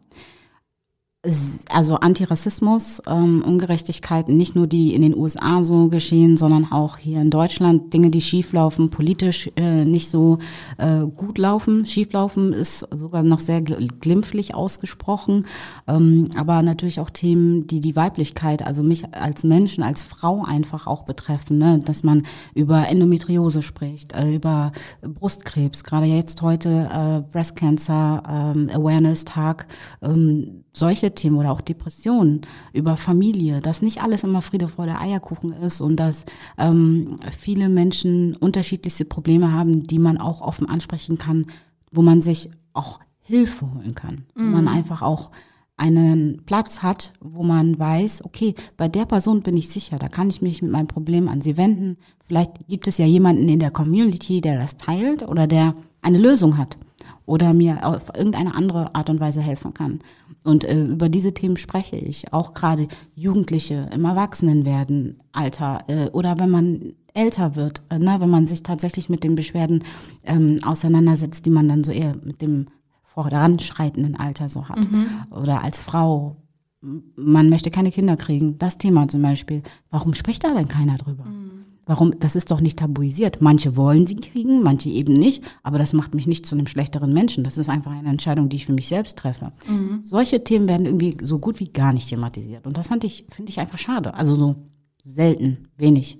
Also Antirassismus, ähm, Ungerechtigkeiten, nicht nur die in den USA so geschehen, sondern auch hier in Deutschland Dinge, die schieflaufen, politisch äh, nicht so äh, gut laufen. Schieflaufen ist sogar noch sehr glimpflich ausgesprochen, ähm, aber natürlich auch Themen, die die Weiblichkeit, also mich als Menschen, als Frau einfach auch betreffen, ne? dass man über Endometriose spricht, äh, über Brustkrebs, gerade jetzt heute äh, Breast Cancer ähm, Awareness Tag, ähm, solche Themen oder auch Depressionen, über Familie, dass nicht alles immer Friede der Eierkuchen ist und dass ähm, viele Menschen unterschiedlichste Probleme haben, die man auch offen ansprechen kann, wo man sich auch Hilfe holen kann, mhm. wo man einfach auch einen Platz hat, wo man weiß, okay, bei der Person bin ich sicher, da kann ich mich mit meinem Problem an sie wenden. Vielleicht gibt es ja jemanden in der Community, der das teilt oder der eine Lösung hat oder mir auf irgendeine andere Art und Weise helfen kann. Und äh, über diese Themen spreche ich. Auch gerade Jugendliche im Erwachsenenwerden, Alter äh, oder wenn man älter wird, äh, ne, wenn man sich tatsächlich mit den Beschwerden ähm, auseinandersetzt, die man dann so eher mit dem voranschreitenden Alter so hat. Mhm. Oder als Frau, man möchte keine Kinder kriegen. Das Thema zum Beispiel. Warum spricht da denn keiner drüber? Mhm. Warum? Das ist doch nicht tabuisiert. Manche wollen sie kriegen, manche eben nicht. Aber das macht mich nicht zu einem schlechteren Menschen. Das ist einfach eine Entscheidung, die ich für mich selbst treffe. Mhm. Solche Themen werden irgendwie so gut wie gar nicht thematisiert. Und das fand ich, finde ich einfach schade. Also so selten, wenig.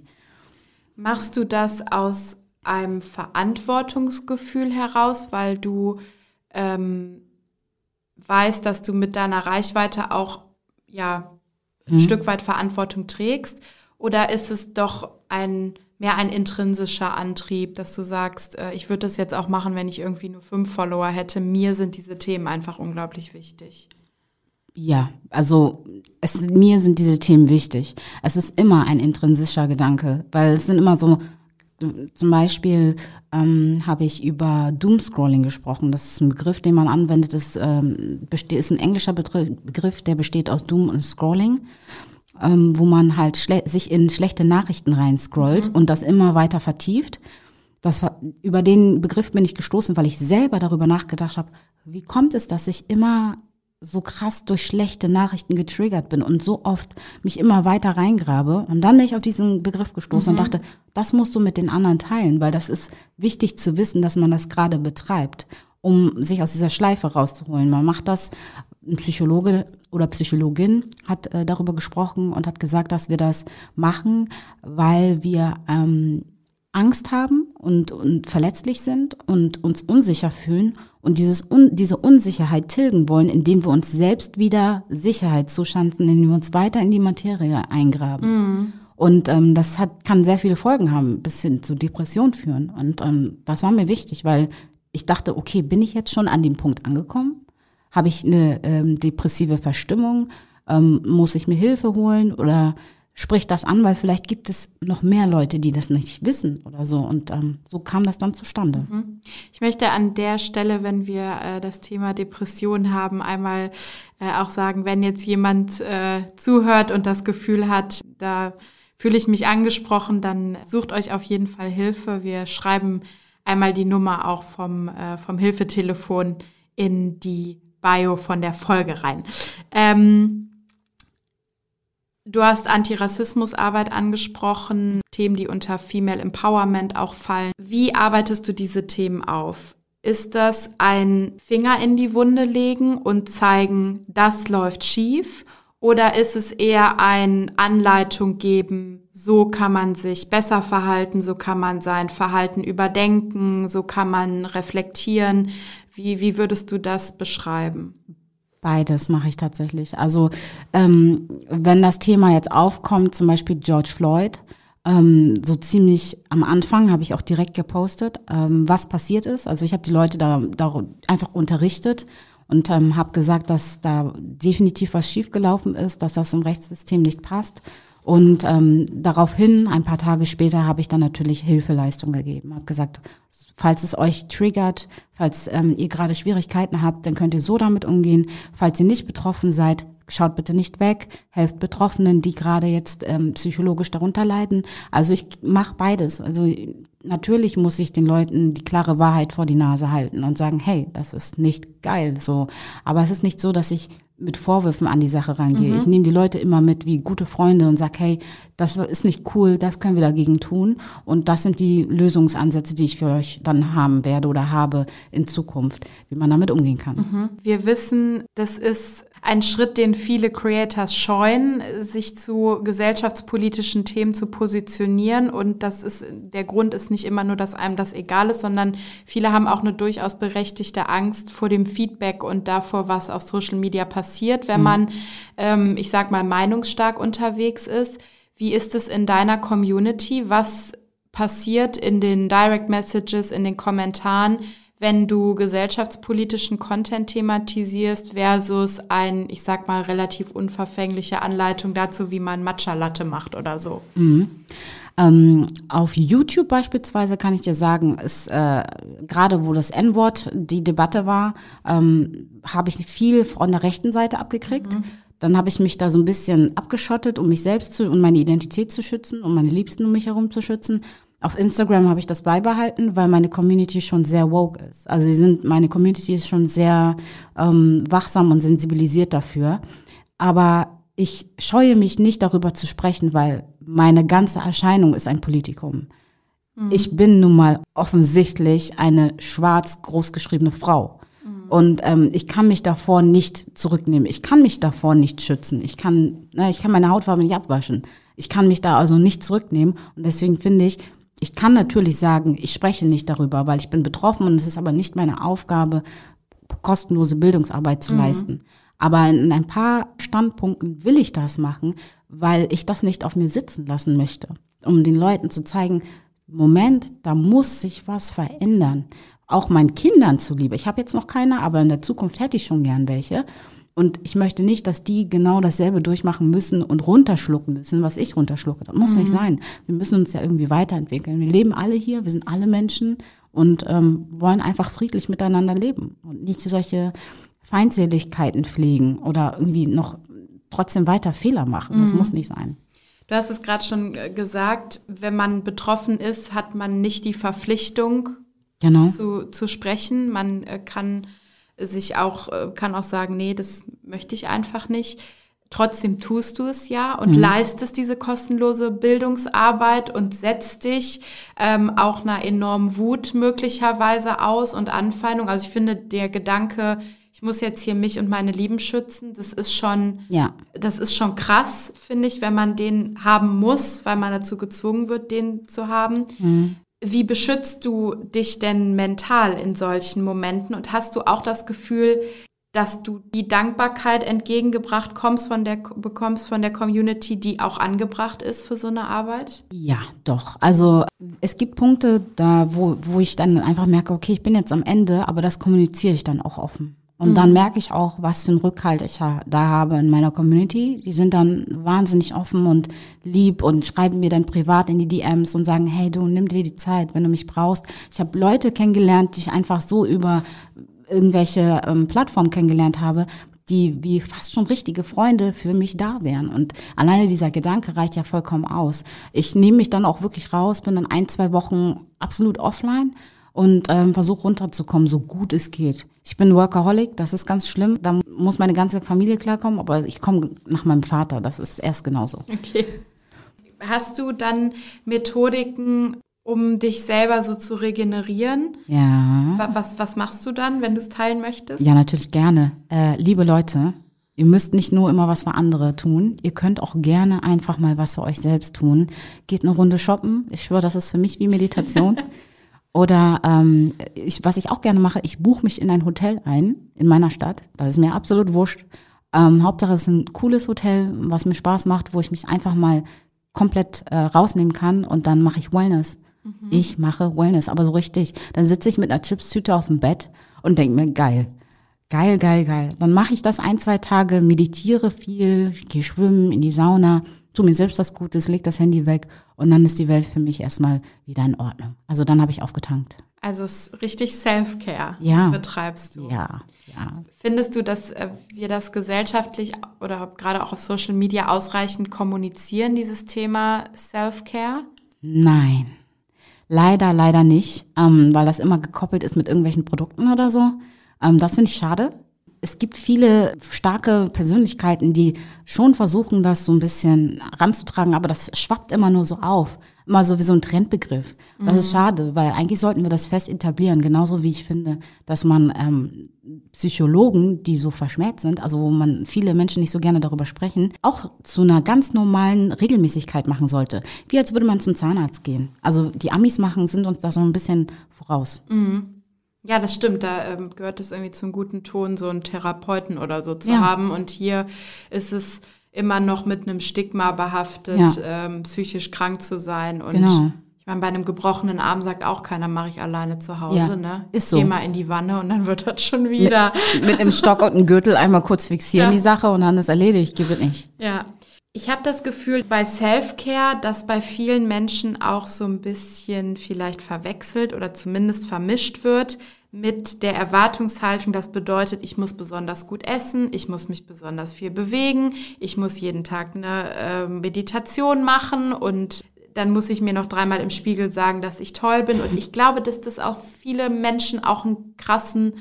Machst du das aus einem Verantwortungsgefühl heraus, weil du ähm, weißt, dass du mit deiner Reichweite auch ja ein mhm. Stück weit Verantwortung trägst? Oder ist es doch ein mehr ein intrinsischer Antrieb, dass du sagst, äh, ich würde das jetzt auch machen, wenn ich irgendwie nur fünf Follower hätte. Mir sind diese Themen einfach unglaublich wichtig. Ja, also es, mir sind diese Themen wichtig. Es ist immer ein intrinsischer Gedanke, weil es sind immer so, zum Beispiel ähm, habe ich über Doomscrolling gesprochen. Das ist ein Begriff, den man anwendet. Das ähm, ist ein englischer Begriff, der besteht aus Doom und Scrolling ähm, wo man halt sich in schlechte Nachrichten reinscrollt mhm. und das immer weiter vertieft. Das war, über den Begriff bin ich gestoßen, weil ich selber darüber nachgedacht habe, wie kommt es, dass ich immer so krass durch schlechte Nachrichten getriggert bin und so oft mich immer weiter reingrabe. Und dann bin ich auf diesen Begriff gestoßen mhm. und dachte, das musst du mit den anderen teilen, weil das ist wichtig zu wissen, dass man das gerade betreibt, um sich aus dieser Schleife rauszuholen. Man macht das ein Psychologe oder Psychologin hat äh, darüber gesprochen und hat gesagt, dass wir das machen, weil wir ähm, Angst haben und, und verletzlich sind und uns unsicher fühlen und dieses un, diese Unsicherheit tilgen wollen, indem wir uns selbst wieder Sicherheit zuschanzen, indem wir uns weiter in die Materie eingraben. Mhm. Und ähm, das hat, kann sehr viele Folgen haben, bis hin zu Depression führen. Und ähm, das war mir wichtig, weil ich dachte, okay, bin ich jetzt schon an dem Punkt angekommen? Habe ich eine ähm, depressive Verstimmung? Ähm, muss ich mir Hilfe holen oder spricht das an, weil vielleicht gibt es noch mehr Leute, die das nicht wissen oder so. Und ähm, so kam das dann zustande. Mhm. Ich möchte an der Stelle, wenn wir äh, das Thema Depression haben, einmal äh, auch sagen, wenn jetzt jemand äh, zuhört und das Gefühl hat, da fühle ich mich angesprochen, dann sucht euch auf jeden Fall Hilfe. Wir schreiben einmal die Nummer auch vom, äh, vom Hilfetelefon in die Bio von der Folge rein. Ähm, du hast Antirassismusarbeit angesprochen, Themen, die unter Female Empowerment auch fallen. Wie arbeitest du diese Themen auf? Ist das ein Finger in die Wunde legen und zeigen, das läuft schief? Oder ist es eher ein Anleitung geben, so kann man sich besser verhalten, so kann man sein Verhalten überdenken, so kann man reflektieren? Wie, wie würdest du das beschreiben? Beides mache ich tatsächlich. Also ähm, wenn das Thema jetzt aufkommt, zum Beispiel George Floyd, ähm, so ziemlich am Anfang habe ich auch direkt gepostet, ähm, was passiert ist. Also ich habe die Leute da, da einfach unterrichtet und ähm, habe gesagt, dass da definitiv was schiefgelaufen ist, dass das im Rechtssystem nicht passt. Und ähm, daraufhin, ein paar Tage später, habe ich dann natürlich Hilfeleistung gegeben. Habe gesagt, Falls es euch triggert, falls ähm, ihr gerade Schwierigkeiten habt, dann könnt ihr so damit umgehen. Falls ihr nicht betroffen seid, schaut bitte nicht weg, helft Betroffenen, die gerade jetzt ähm, psychologisch darunter leiden. Also ich mache beides. Also natürlich muss ich den Leuten die klare Wahrheit vor die Nase halten und sagen, hey, das ist nicht geil so. Aber es ist nicht so, dass ich mit Vorwürfen an die Sache rangehe. Mhm. Ich nehme die Leute immer mit wie gute Freunde und sage, hey, das ist nicht cool, das können wir dagegen tun. Und das sind die Lösungsansätze, die ich für euch dann haben werde oder habe in Zukunft, wie man damit umgehen kann. Mhm. Wir wissen, das ist ein Schritt, den viele Creators scheuen, sich zu gesellschaftspolitischen Themen zu positionieren. Und das ist, der Grund ist nicht immer nur, dass einem das egal ist, sondern viele haben auch eine durchaus berechtigte Angst vor dem Feedback und davor, was auf Social Media passiert, wenn mhm. man, ähm, ich sag mal, meinungsstark unterwegs ist. Wie ist es in deiner Community? Was passiert in den Direct Messages, in den Kommentaren? Wenn du gesellschaftspolitischen Content thematisierst versus ein, ich sag mal, relativ unverfängliche Anleitung dazu, wie man Matcha-Latte macht oder so? Mhm. Ähm, auf YouTube beispielsweise kann ich dir sagen, ist äh, gerade wo das N-Wort die Debatte war, ähm, habe ich viel von der rechten Seite abgekriegt. Mhm. Dann habe ich mich da so ein bisschen abgeschottet, um mich selbst zu und meine Identität zu schützen, um meine Liebsten um mich herum zu schützen. Auf Instagram habe ich das beibehalten, weil meine Community schon sehr woke ist. Also sie sind, meine Community ist schon sehr ähm, wachsam und sensibilisiert dafür. Aber ich scheue mich nicht darüber zu sprechen, weil meine ganze Erscheinung ist ein Politikum. Mhm. Ich bin nun mal offensichtlich eine schwarz großgeschriebene Frau. Mhm. Und ähm, ich kann mich davor nicht zurücknehmen. Ich kann mich davor nicht schützen. Ich kann, ne, ich kann meine Hautfarbe nicht abwaschen. Ich kann mich da also nicht zurücknehmen. Und deswegen finde ich, ich kann natürlich sagen, ich spreche nicht darüber, weil ich bin betroffen und es ist aber nicht meine Aufgabe, kostenlose Bildungsarbeit zu mhm. leisten. Aber in ein paar Standpunkten will ich das machen, weil ich das nicht auf mir sitzen lassen möchte, um den Leuten zu zeigen, Moment, da muss sich was verändern. Auch meinen Kindern zuliebe. Ich habe jetzt noch keine, aber in der Zukunft hätte ich schon gern welche. Und ich möchte nicht, dass die genau dasselbe durchmachen müssen und runterschlucken müssen, was ich runterschlucke. Das muss mhm. nicht sein. Wir müssen uns ja irgendwie weiterentwickeln. Wir leben alle hier, wir sind alle Menschen und ähm, wollen einfach friedlich miteinander leben und nicht solche Feindseligkeiten pflegen oder irgendwie noch trotzdem weiter Fehler machen. Das mhm. muss nicht sein. Du hast es gerade schon äh, gesagt, wenn man betroffen ist, hat man nicht die Verpflichtung genau. zu, zu sprechen. Man äh, kann sich auch, äh, kann auch sagen, nee, das möchte ich einfach nicht. Trotzdem tust du es ja und mhm. leistest diese kostenlose Bildungsarbeit und setzt dich ähm, auch einer enormen Wut möglicherweise aus und Anfeindung. Also ich finde, der Gedanke, ich muss jetzt hier mich und meine Lieben schützen, das ist schon, ja. das ist schon krass, finde ich, wenn man den haben muss, weil man dazu gezwungen wird, den zu haben. Mhm. Wie beschützt du dich denn mental in solchen Momenten und hast du auch das Gefühl, dass du die Dankbarkeit entgegengebracht kommst von der, bekommst von der Community, die auch angebracht ist für so eine Arbeit? Ja, doch. Also es gibt Punkte, da wo, wo ich dann einfach merke, okay, ich bin jetzt am Ende, aber das kommuniziere ich dann auch offen. Und mhm. dann merke ich auch, was für einen Rückhalt ich da habe in meiner Community. Die sind dann wahnsinnig offen und lieb und schreiben mir dann privat in die DMs und sagen, hey du, nimm dir die Zeit, wenn du mich brauchst. Ich habe Leute kennengelernt, die ich einfach so über irgendwelche ähm, Plattformen kennengelernt habe, die wie fast schon richtige Freunde für mich da wären. Und alleine dieser Gedanke reicht ja vollkommen aus. Ich nehme mich dann auch wirklich raus, bin dann ein, zwei Wochen absolut offline und ähm, versuche runterzukommen, so gut es geht. Ich bin Workaholic, das ist ganz schlimm. Da muss meine ganze Familie klarkommen, aber ich komme nach meinem Vater, das ist erst genauso. Okay. Hast du dann Methodiken, um dich selber so zu regenerieren? Ja. Was, was machst du dann, wenn du es teilen möchtest? Ja, natürlich gerne. Äh, liebe Leute, Ihr müsst nicht nur immer was für andere tun. Ihr könnt auch gerne einfach mal was für euch selbst tun. Geht eine Runde shoppen. Ich schwöre, das ist für mich wie Meditation. Oder ähm, ich, was ich auch gerne mache, ich buche mich in ein Hotel ein in meiner Stadt. Das ist mir absolut wurscht. Ähm, Hauptsache es ist ein cooles Hotel, was mir Spaß macht, wo ich mich einfach mal komplett äh, rausnehmen kann und dann mache ich Wellness. Mhm. Ich mache Wellness, aber so richtig. Dann sitze ich mit einer Chipstüte auf dem Bett und denke mir, geil. Geil, geil, geil. Dann mache ich das ein, zwei Tage, meditiere viel, gehe schwimmen in die Sauna, tu mir selbst was Gutes, leg das Handy weg und dann ist die Welt für mich erstmal wieder in Ordnung. Also dann habe ich aufgetankt. Also es ist richtig Self-Care ja. betreibst du. Ja, ja. Findest du, dass äh, wir das gesellschaftlich oder gerade auch auf Social Media ausreichend kommunizieren, dieses Thema Self-Care? Nein. Leider, leider nicht, ähm, weil das immer gekoppelt ist mit irgendwelchen Produkten oder so. Ähm, das finde ich schade. Es gibt viele starke Persönlichkeiten, die schon versuchen, das so ein bisschen ranzutragen, aber das schwappt immer nur so auf. Immer so wie so ein Trendbegriff. Das mhm. ist schade, weil eigentlich sollten wir das fest etablieren. Genauso wie ich finde, dass man ähm, Psychologen, die so verschmäht sind, also wo man viele Menschen nicht so gerne darüber sprechen, auch zu einer ganz normalen Regelmäßigkeit machen sollte. Wie als würde man zum Zahnarzt gehen. Also die Amis machen, sind uns da so ein bisschen voraus. Mhm. Ja, das stimmt. Da ähm, gehört es irgendwie zum guten Ton, so einen Therapeuten oder so zu ja. haben. Und hier ist es immer noch mit einem Stigma behaftet, ja. ähm, psychisch krank zu sein. Und genau. ich meine, bei einem gebrochenen Arm sagt auch keiner, mache ich alleine zu Hause. Ja, ne? Ist so. Geh mal in die Wanne und dann wird das schon wieder. Mit, mit einem Stock und einem Gürtel einmal kurz fixieren die Sache und dann ist erledigt. Gibt es nicht. Ja. Ich habe das Gefühl bei Self-Care, dass bei vielen Menschen auch so ein bisschen vielleicht verwechselt oder zumindest vermischt wird mit der Erwartungshaltung. Das bedeutet, ich muss besonders gut essen, ich muss mich besonders viel bewegen, ich muss jeden Tag eine äh, Meditation machen und dann muss ich mir noch dreimal im Spiegel sagen, dass ich toll bin. Und ich glaube, dass das auch viele Menschen auch einen krassen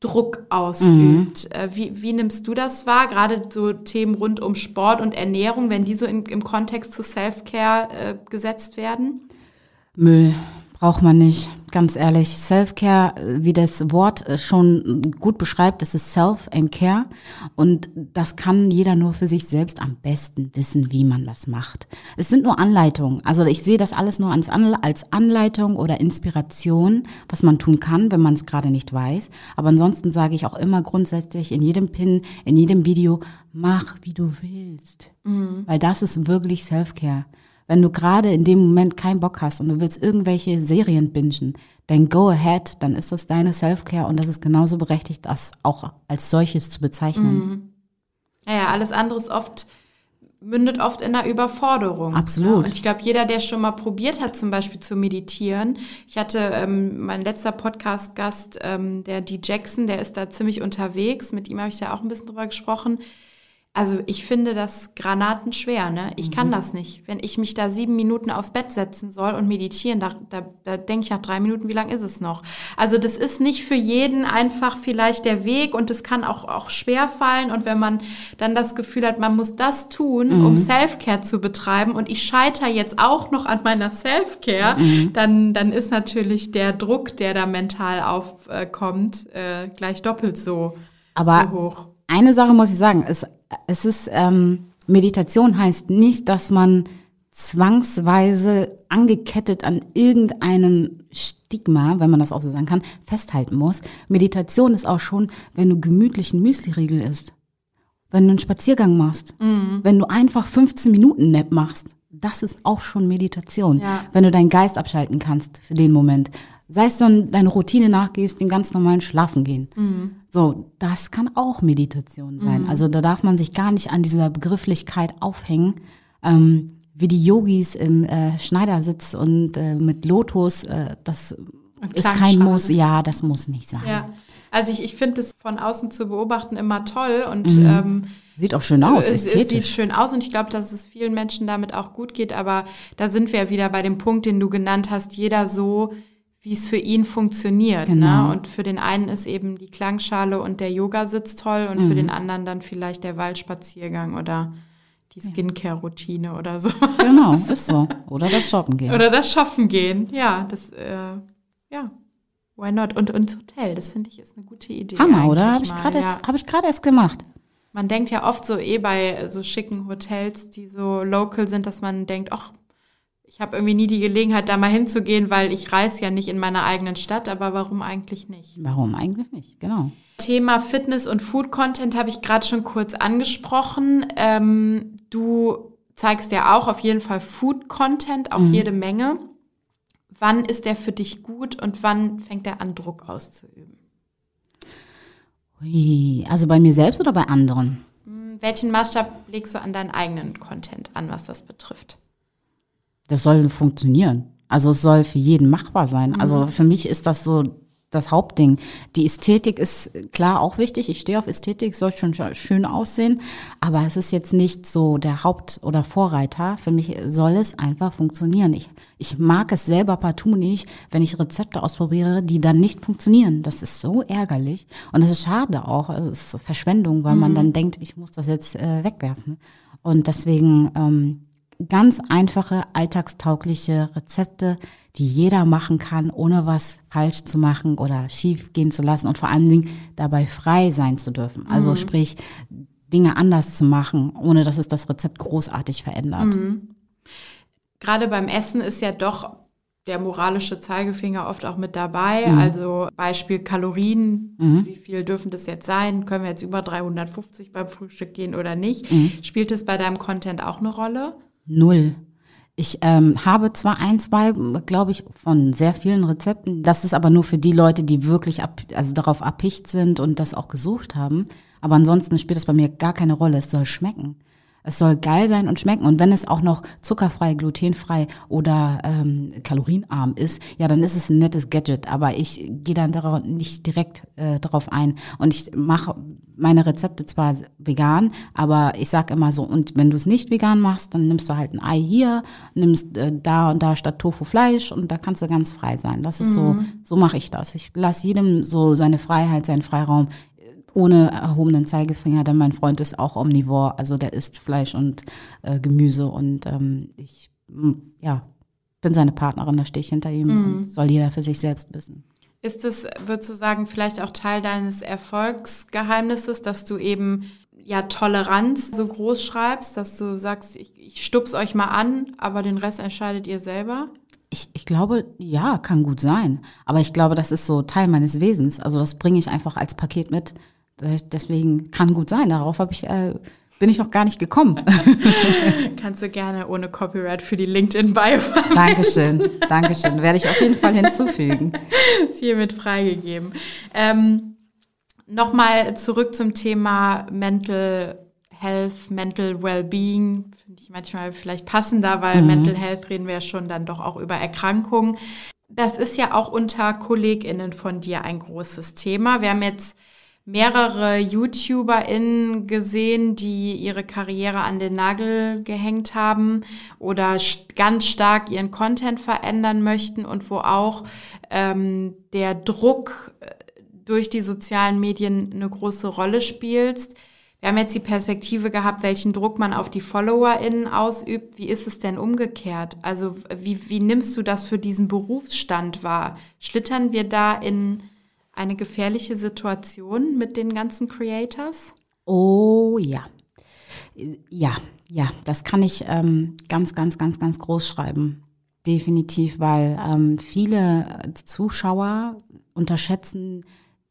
Druck ausübt. Mhm. Äh, wie, wie nimmst du das wahr? Gerade so Themen rund um Sport und Ernährung, wenn die so in, im Kontext zu Self-Care äh, gesetzt werden? Müll braucht man nicht, ganz ehrlich. Self-Care, wie das Wort äh, schon gut beschreibt, das ist Self and Care. Und das kann jeder nur für sich selbst am besten wissen, wie man das macht. Es sind nur Anleitungen. Also ich sehe das alles nur als Anleitung oder Inspiration, was man tun kann, wenn man es gerade nicht weiß. Aber ansonsten sage ich auch immer grundsätzlich in jedem Pin, in jedem Video, mach, wie du willst. Mhm. Weil das ist wirklich Self-Care. Wenn du gerade in dem Moment keinen Bock hast und du willst irgendwelche Serien bingen, dann go ahead, dann ist das deine Self-Care und das ist genauso berechtigt, das auch als solches zu bezeichnen. Mhm. Ja, ja, alles andere ist oft mündet oft in einer Überforderung. Absolut. Ja, und ich glaube, jeder, der schon mal probiert hat, zum Beispiel zu meditieren. Ich hatte ähm, mein letzter Podcast-Gast, ähm, der D. Jackson, der ist da ziemlich unterwegs. Mit ihm habe ich ja auch ein bisschen drüber gesprochen. Also ich finde das granatenschwer, ne? Ich mhm. kann das nicht. Wenn ich mich da sieben Minuten aufs Bett setzen soll und meditieren, da, da, da denke ich nach drei Minuten, wie lang ist es noch? Also das ist nicht für jeden einfach vielleicht der Weg und es kann auch, auch schwer fallen. Und wenn man dann das Gefühl hat, man muss das tun, mhm. um Self-Care zu betreiben und ich scheitere jetzt auch noch an meiner Self-Care, mhm. dann, dann ist natürlich der Druck, der da mental aufkommt, äh, gleich doppelt so, Aber so hoch. Eine Sache muss ich sagen, es es ist, ähm, Meditation heißt nicht, dass man zwangsweise angekettet an irgendeinem Stigma, wenn man das auch so sagen kann, festhalten muss. Meditation ist auch schon, wenn du gemütlichen Müsli-Riegel isst, wenn du einen Spaziergang machst, mhm. wenn du einfach 15 Minuten Nap machst. Das ist auch schon Meditation, ja. wenn du deinen Geist abschalten kannst für den Moment. Sei es dann deine Routine nachgehst, den ganz normalen Schlafen gehen. Mhm. So, das kann auch Meditation sein. Mhm. Also da darf man sich gar nicht an dieser Begrifflichkeit aufhängen. Ähm, wie die Yogis im äh, Schneidersitz und äh, mit Lotus, äh, das ist kein Muss. Ja, das muss nicht sein. Ja. Also ich, ich finde es von außen zu beobachten immer toll und mhm. ähm, sieht auch schön aus, es, ästhetisch. Es sieht schön aus und ich glaube, dass es vielen Menschen damit auch gut geht. Aber da sind wir ja wieder bei dem Punkt, den du genannt hast. Jeder so, wie es für ihn funktioniert. Ne? Genau. Ne? Und für den einen ist eben die Klangschale und der Yogasitz toll und mhm. für den anderen dann vielleicht der Waldspaziergang oder die Skincare-Routine oder so. Genau, ist so. Oder das Shoppen gehen. Oder das Shoppen gehen, ja, das, äh, ja. Why not? Und ins Hotel, das finde ich ist eine gute Idee. Hammer, oder? Habe ich gerade ja. erst, hab ich erst gemacht. Man denkt ja oft so eh bei so schicken Hotels, die so local sind, dass man denkt, ach, ich habe irgendwie nie die Gelegenheit, da mal hinzugehen, weil ich reise ja nicht in meiner eigenen Stadt, aber warum eigentlich nicht? Warum eigentlich nicht, genau. Thema Fitness und Food Content habe ich gerade schon kurz angesprochen. Ähm, du zeigst ja auch auf jeden Fall Food Content, auch mhm. jede Menge. Wann ist der für dich gut und wann fängt er an, Druck auszuüben? Ui, also bei mir selbst oder bei anderen? Hm, welchen Maßstab legst du an deinen eigenen Content an, was das betrifft? Das soll funktionieren. Also es soll für jeden machbar sein. Mhm. Also für mich ist das so das Hauptding. Die Ästhetik ist klar auch wichtig. Ich stehe auf Ästhetik, soll schon schön aussehen. Aber es ist jetzt nicht so der Haupt- oder Vorreiter. Für mich soll es einfach funktionieren. Ich, ich mag es selber partout nicht, wenn ich Rezepte ausprobiere, die dann nicht funktionieren. Das ist so ärgerlich. Und es ist schade auch. Es ist Verschwendung, weil mhm. man dann denkt, ich muss das jetzt äh, wegwerfen. Und deswegen ähm, ganz einfache, alltagstaugliche Rezepte, die jeder machen kann, ohne was falsch zu machen oder schief gehen zu lassen und vor allen Dingen dabei frei sein zu dürfen. Also mhm. sprich, Dinge anders zu machen, ohne dass es das Rezept großartig verändert. Mhm. Gerade beim Essen ist ja doch der moralische Zeigefinger oft auch mit dabei. Mhm. Also Beispiel Kalorien, mhm. wie viel dürfen das jetzt sein? Können wir jetzt über 350 beim Frühstück gehen oder nicht? Mhm. Spielt es bei deinem Content auch eine Rolle? Null. Ich ähm, habe zwar ein, zwei, glaube ich, von sehr vielen Rezepten. Das ist aber nur für die Leute, die wirklich ab, also darauf abhicht sind und das auch gesucht haben. Aber ansonsten spielt das bei mir gar keine Rolle. Es soll schmecken. Es soll geil sein und schmecken. Und wenn es auch noch zuckerfrei, glutenfrei oder ähm, kalorienarm ist, ja, dann ist es ein nettes Gadget. Aber ich gehe dann darauf nicht direkt äh, darauf ein. Und ich mache meine Rezepte zwar vegan, aber ich sag immer so, und wenn du es nicht vegan machst, dann nimmst du halt ein Ei hier, nimmst äh, da und da statt Tofu Fleisch und da kannst du ganz frei sein. Das ist mhm. so, so mache ich das. Ich lasse jedem so seine Freiheit, seinen Freiraum ohne erhobenen Zeigefinger, denn mein Freund ist auch omnivor, also der isst Fleisch und äh, Gemüse und ähm, ich, ja, bin seine Partnerin, da stehe ich hinter ihm mm. und soll jeder für sich selbst wissen. Ist es, würdest du sagen, vielleicht auch Teil deines Erfolgsgeheimnisses, dass du eben ja Toleranz so groß schreibst, dass du sagst, ich, ich stups euch mal an, aber den Rest entscheidet ihr selber? Ich, ich glaube, ja, kann gut sein. Aber ich glaube, das ist so Teil meines Wesens. Also das bringe ich einfach als Paket mit. Deswegen kann gut sein. Darauf habe ich, äh, bin ich noch gar nicht gekommen. Kannst du gerne ohne Copyright für die LinkedIn-Bio Dankeschön, Dankeschön. Werde ich auf jeden Fall hinzufügen. Ist hiermit freigegeben. Ähm, Nochmal zurück zum Thema Mental Health, Mental Wellbeing. Finde ich manchmal vielleicht passender, weil mhm. Mental Health reden wir ja schon dann doch auch über Erkrankungen. Das ist ja auch unter KollegInnen von dir ein großes Thema. Wir haben jetzt mehrere YouTuberInnen gesehen, die ihre Karriere an den Nagel gehängt haben oder ganz stark ihren Content verändern möchten und wo auch ähm, der Druck äh, durch die sozialen Medien eine große Rolle spielt. Wir haben jetzt die Perspektive gehabt, welchen Druck man auf die FollowerInnen ausübt. Wie ist es denn umgekehrt? Also wie, wie nimmst du das für diesen Berufsstand wahr? Schlittern wir da in eine gefährliche Situation mit den ganzen Creators? Oh ja. Ja, ja, das kann ich ähm, ganz, ganz, ganz, ganz groß schreiben. Definitiv, weil ähm, viele Zuschauer unterschätzen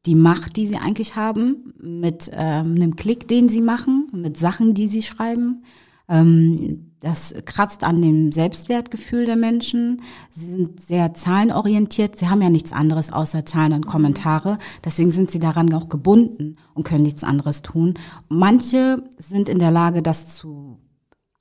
die Macht, die sie eigentlich haben, mit ähm, einem Klick, den sie machen, mit Sachen, die sie schreiben. Ähm, das kratzt an dem Selbstwertgefühl der Menschen. Sie sind sehr zahlenorientiert. Sie haben ja nichts anderes außer Zahlen und Kommentare. Deswegen sind sie daran auch gebunden und können nichts anderes tun. Manche sind in der Lage, das zu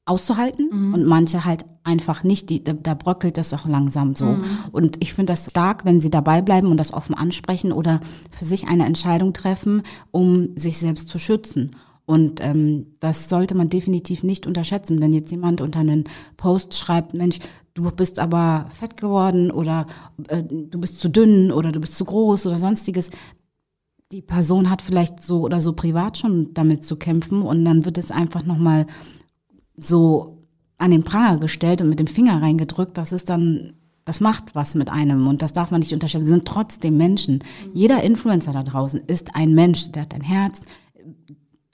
auszuhalten mhm. und manche halt einfach nicht. Die, da, da bröckelt das auch langsam so. Mhm. Und ich finde das stark, wenn sie dabei bleiben und das offen ansprechen oder für sich eine Entscheidung treffen, um sich selbst zu schützen. Und ähm, das sollte man definitiv nicht unterschätzen, wenn jetzt jemand unter einen Post schreibt, Mensch, du bist aber fett geworden oder äh, du bist zu dünn oder du bist zu groß oder sonstiges. Die Person hat vielleicht so oder so privat schon damit zu kämpfen und dann wird es einfach nochmal so an den Pranger gestellt und mit dem Finger reingedrückt. Das ist dann, das macht was mit einem und das darf man nicht unterschätzen. Wir sind trotzdem Menschen. Jeder Influencer da draußen ist ein Mensch, der hat ein Herz,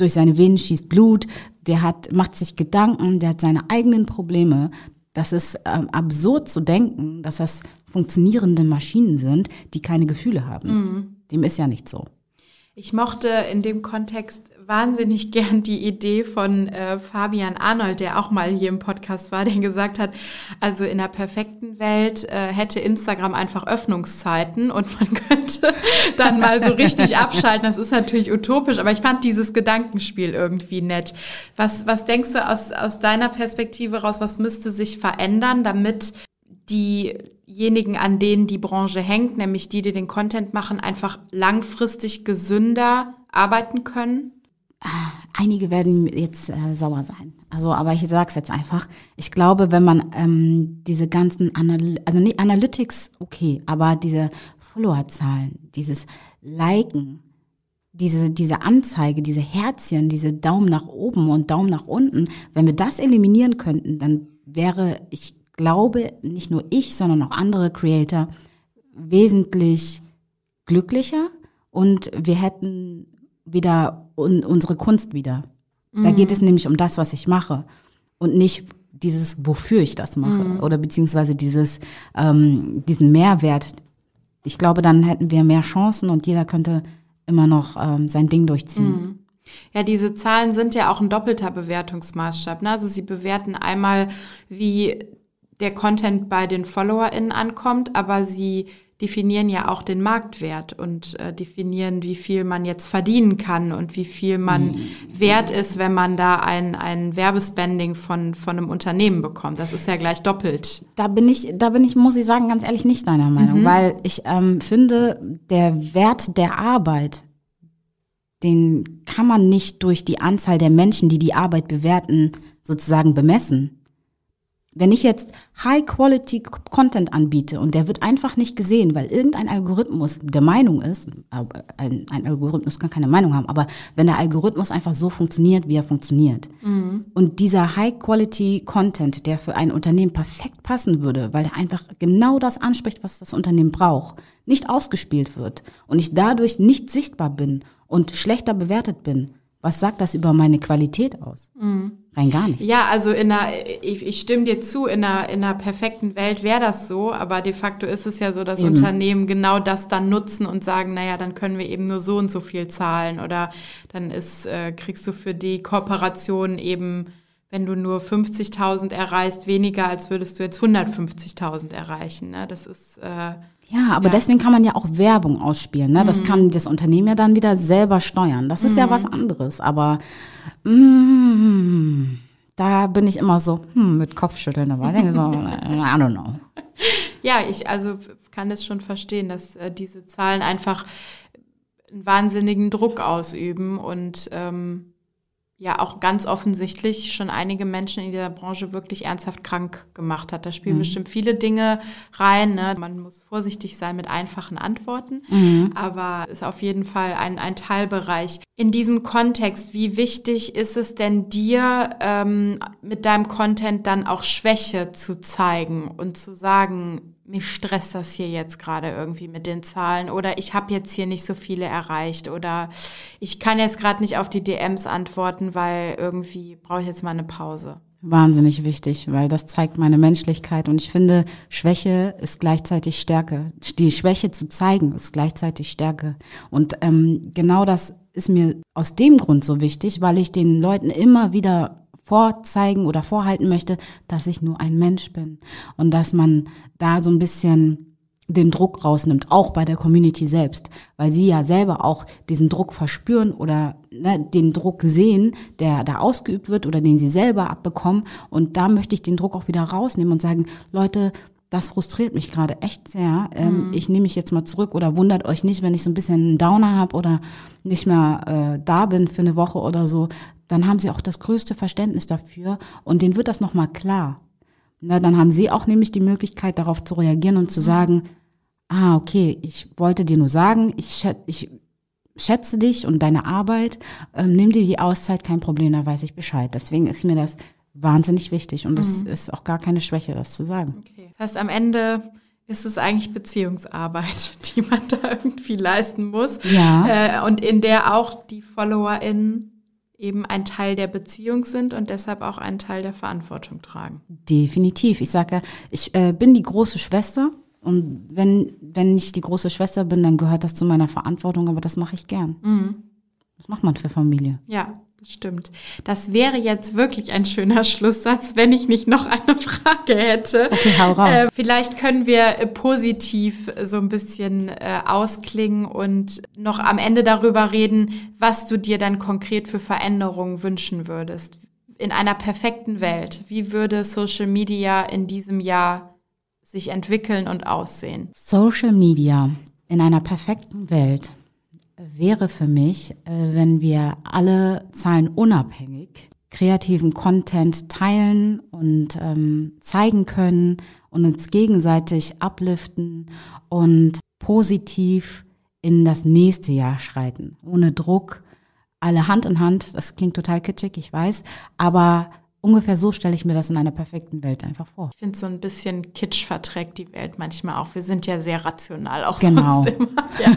durch seine Venen schießt Blut, der hat, macht sich Gedanken, der hat seine eigenen Probleme. Das ist ähm, absurd zu denken, dass das funktionierende Maschinen sind, die keine Gefühle haben. Mhm. Dem ist ja nicht so. Ich mochte in dem Kontext wahnsinnig gern die Idee von äh, Fabian Arnold, der auch mal hier im Podcast war, der gesagt hat, also in der perfekten Welt äh, hätte Instagram einfach Öffnungszeiten und man könnte dann mal so richtig abschalten. Das ist natürlich utopisch, aber ich fand dieses Gedankenspiel irgendwie nett. Was, was denkst du aus, aus deiner Perspektive raus, was müsste sich verändern, damit die diejenigen, an denen die Branche hängt, nämlich die, die den Content machen, einfach langfristig gesünder arbeiten können? Einige werden jetzt äh, sauer sein. Also, aber ich sage es jetzt einfach. Ich glaube, wenn man ähm, diese ganzen Anal also nee, Analytics, okay, aber diese Followerzahlen, dieses Liken, diese, diese Anzeige, diese Herzchen, diese Daumen nach oben und Daumen nach unten, wenn wir das eliminieren könnten, dann wäre, ich glaube, nicht nur ich, sondern auch andere Creator wesentlich glücklicher und wir hätten wieder un unsere Kunst wieder. Mhm. Da geht es nämlich um das, was ich mache und nicht dieses, wofür ich das mache mhm. oder beziehungsweise dieses, ähm, diesen Mehrwert. Ich glaube, dann hätten wir mehr Chancen und jeder könnte immer noch ähm, sein Ding durchziehen. Mhm. Ja, diese Zahlen sind ja auch ein doppelter Bewertungsmaßstab. Ne? Also sie bewerten einmal, wie der Content bei den FollowerInnen ankommt, aber sie definieren ja auch den Marktwert und äh, definieren, wie viel man jetzt verdienen kann und wie viel man mhm. wert ist, wenn man da ein, ein Werbespending von, von einem Unternehmen bekommt. Das ist ja gleich doppelt. Da bin ich, da bin ich, muss ich sagen, ganz ehrlich nicht deiner Meinung, mhm. weil ich ähm, finde, der Wert der Arbeit, den kann man nicht durch die Anzahl der Menschen, die die Arbeit bewerten, sozusagen bemessen wenn ich jetzt High-Quality-Content anbiete und der wird einfach nicht gesehen, weil irgendein Algorithmus der Meinung ist, ein, ein, Algorithmus kann keine Meinung haben, aber wenn der Algorithmus einfach so funktioniert, wie er funktioniert mhm. und dieser High-Quality-Content, der für ein Unternehmen perfekt passen würde, weil er einfach genau das anspricht, was das Unternehmen braucht, nicht ausgespielt wird und ich dadurch nicht sichtbar bin und schlechter bewertet bin, was sagt das über meine Qualität aus? Mhm. Rein gar nicht. Ja, also in einer, ich, ich stimme dir zu, in einer, in einer perfekten Welt wäre das so, aber de facto ist es ja so, dass eben. Unternehmen genau das dann nutzen und sagen, naja, dann können wir eben nur so und so viel zahlen oder dann ist, äh, kriegst du für die Kooperation eben, wenn du nur 50.000 erreichst, weniger, als würdest du jetzt 150.000 erreichen. Ne? Das ist äh, ja, aber ja. deswegen kann man ja auch Werbung ausspielen. Ne? Das mhm. kann das Unternehmen ja dann wieder selber steuern. Das ist mhm. ja was anderes. Aber mm, da bin ich immer so hm, mit Kopfschütteln dabei. Ich denke so, I don't know. Ja, ich also kann es schon verstehen, dass äh, diese Zahlen einfach einen wahnsinnigen Druck ausüben und ähm, ja auch ganz offensichtlich schon einige Menschen in dieser Branche wirklich ernsthaft krank gemacht hat. Da spielen mhm. bestimmt viele Dinge rein. Ne? Man muss vorsichtig sein mit einfachen Antworten, mhm. aber ist auf jeden Fall ein, ein Teilbereich. In diesem Kontext, wie wichtig ist es denn dir, ähm, mit deinem Content dann auch Schwäche zu zeigen und zu sagen, mich stresst das hier jetzt gerade irgendwie mit den Zahlen oder ich habe jetzt hier nicht so viele erreicht oder ich kann jetzt gerade nicht auf die DMs antworten, weil irgendwie brauche ich jetzt mal eine Pause. Wahnsinnig wichtig, weil das zeigt meine Menschlichkeit und ich finde, Schwäche ist gleichzeitig Stärke. Die Schwäche zu zeigen ist gleichzeitig Stärke. Und ähm, genau das ist mir aus dem Grund so wichtig, weil ich den Leuten immer wieder vorzeigen oder vorhalten möchte, dass ich nur ein Mensch bin und dass man da so ein bisschen den Druck rausnimmt, auch bei der Community selbst, weil sie ja selber auch diesen Druck verspüren oder ne, den Druck sehen, der da ausgeübt wird oder den sie selber abbekommen. Und da möchte ich den Druck auch wieder rausnehmen und sagen, Leute, das frustriert mich gerade echt sehr. Ähm, mhm. Ich nehme mich jetzt mal zurück oder wundert euch nicht, wenn ich so ein bisschen einen Downer habe oder nicht mehr äh, da bin für eine Woche oder so. Dann haben sie auch das größte Verständnis dafür und denen wird das nochmal klar. Na, dann haben sie auch nämlich die Möglichkeit, darauf zu reagieren und zu mhm. sagen, ah, okay, ich wollte dir nur sagen, ich, ich schätze dich und deine Arbeit, ähm, nimm dir die Auszeit, kein Problem, da weiß ich Bescheid. Deswegen ist mir das wahnsinnig wichtig und das mhm. ist auch gar keine Schwäche, das zu sagen. Okay. Das heißt, am Ende ist es eigentlich Beziehungsarbeit, die man da irgendwie leisten muss. Ja. Äh, und in der auch die FollowerInnen eben ein Teil der Beziehung sind und deshalb auch einen Teil der Verantwortung tragen. Definitiv. Ich sage, ich äh, bin die große Schwester und wenn, wenn ich die große Schwester bin, dann gehört das zu meiner Verantwortung, aber das mache ich gern. Mhm. Das macht man für Familie. Ja, stimmt. Das wäre jetzt wirklich ein schöner Schlusssatz, wenn ich nicht noch eine Frage hätte. Okay, hau raus. Äh, vielleicht können wir äh, positiv so ein bisschen äh, ausklingen und noch am Ende darüber reden, was du dir dann konkret für Veränderungen wünschen würdest. In einer perfekten Welt, wie würde Social Media in diesem Jahr sich entwickeln und aussehen? Social Media in einer perfekten Welt wäre für mich, äh, wenn wir alle Zahlen unabhängig kreativen Content teilen und ähm, zeigen können und uns gegenseitig upliften und positiv in das nächste Jahr schreiten, ohne Druck, alle Hand in Hand. Das klingt total kitschig, ich weiß, aber ungefähr so stelle ich mir das in einer perfekten Welt einfach vor. Ich finde so ein bisschen Kitsch verträgt die Welt manchmal auch. Wir sind ja sehr rational auch genau. sonst immer. Ja.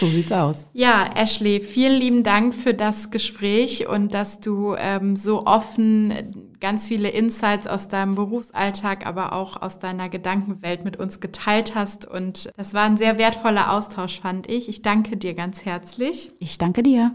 so sieht's aus. Ja, Ashley, vielen lieben Dank für das Gespräch und dass du ähm, so offen ganz viele Insights aus deinem Berufsalltag, aber auch aus deiner Gedankenwelt mit uns geteilt hast. Und das war ein sehr wertvoller Austausch, fand ich. Ich danke dir ganz herzlich. Ich danke dir.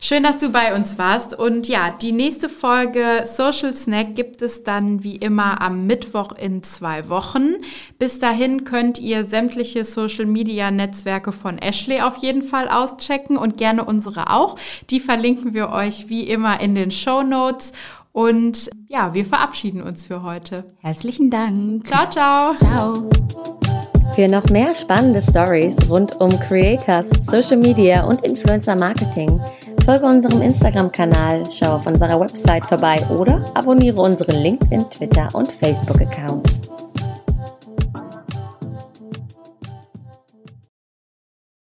Schön, dass du bei uns warst. Und ja, die nächste Folge Social Snack gibt es dann wie immer am Mittwoch in zwei Wochen. Bis dahin könnt ihr sämtliche Social Media Netzwerke von Ashley auf jeden Fall auschecken und gerne unsere auch. Die verlinken wir euch wie immer in den Show Notes. Und ja, wir verabschieden uns für heute. Herzlichen Dank. Ciao, ciao. Ciao. Für noch mehr spannende Stories rund um Creators, Social Media und Influencer Marketing folge unserem Instagram-Kanal, schau auf unserer Website vorbei oder abonniere unseren LinkedIn, Twitter und Facebook-Account.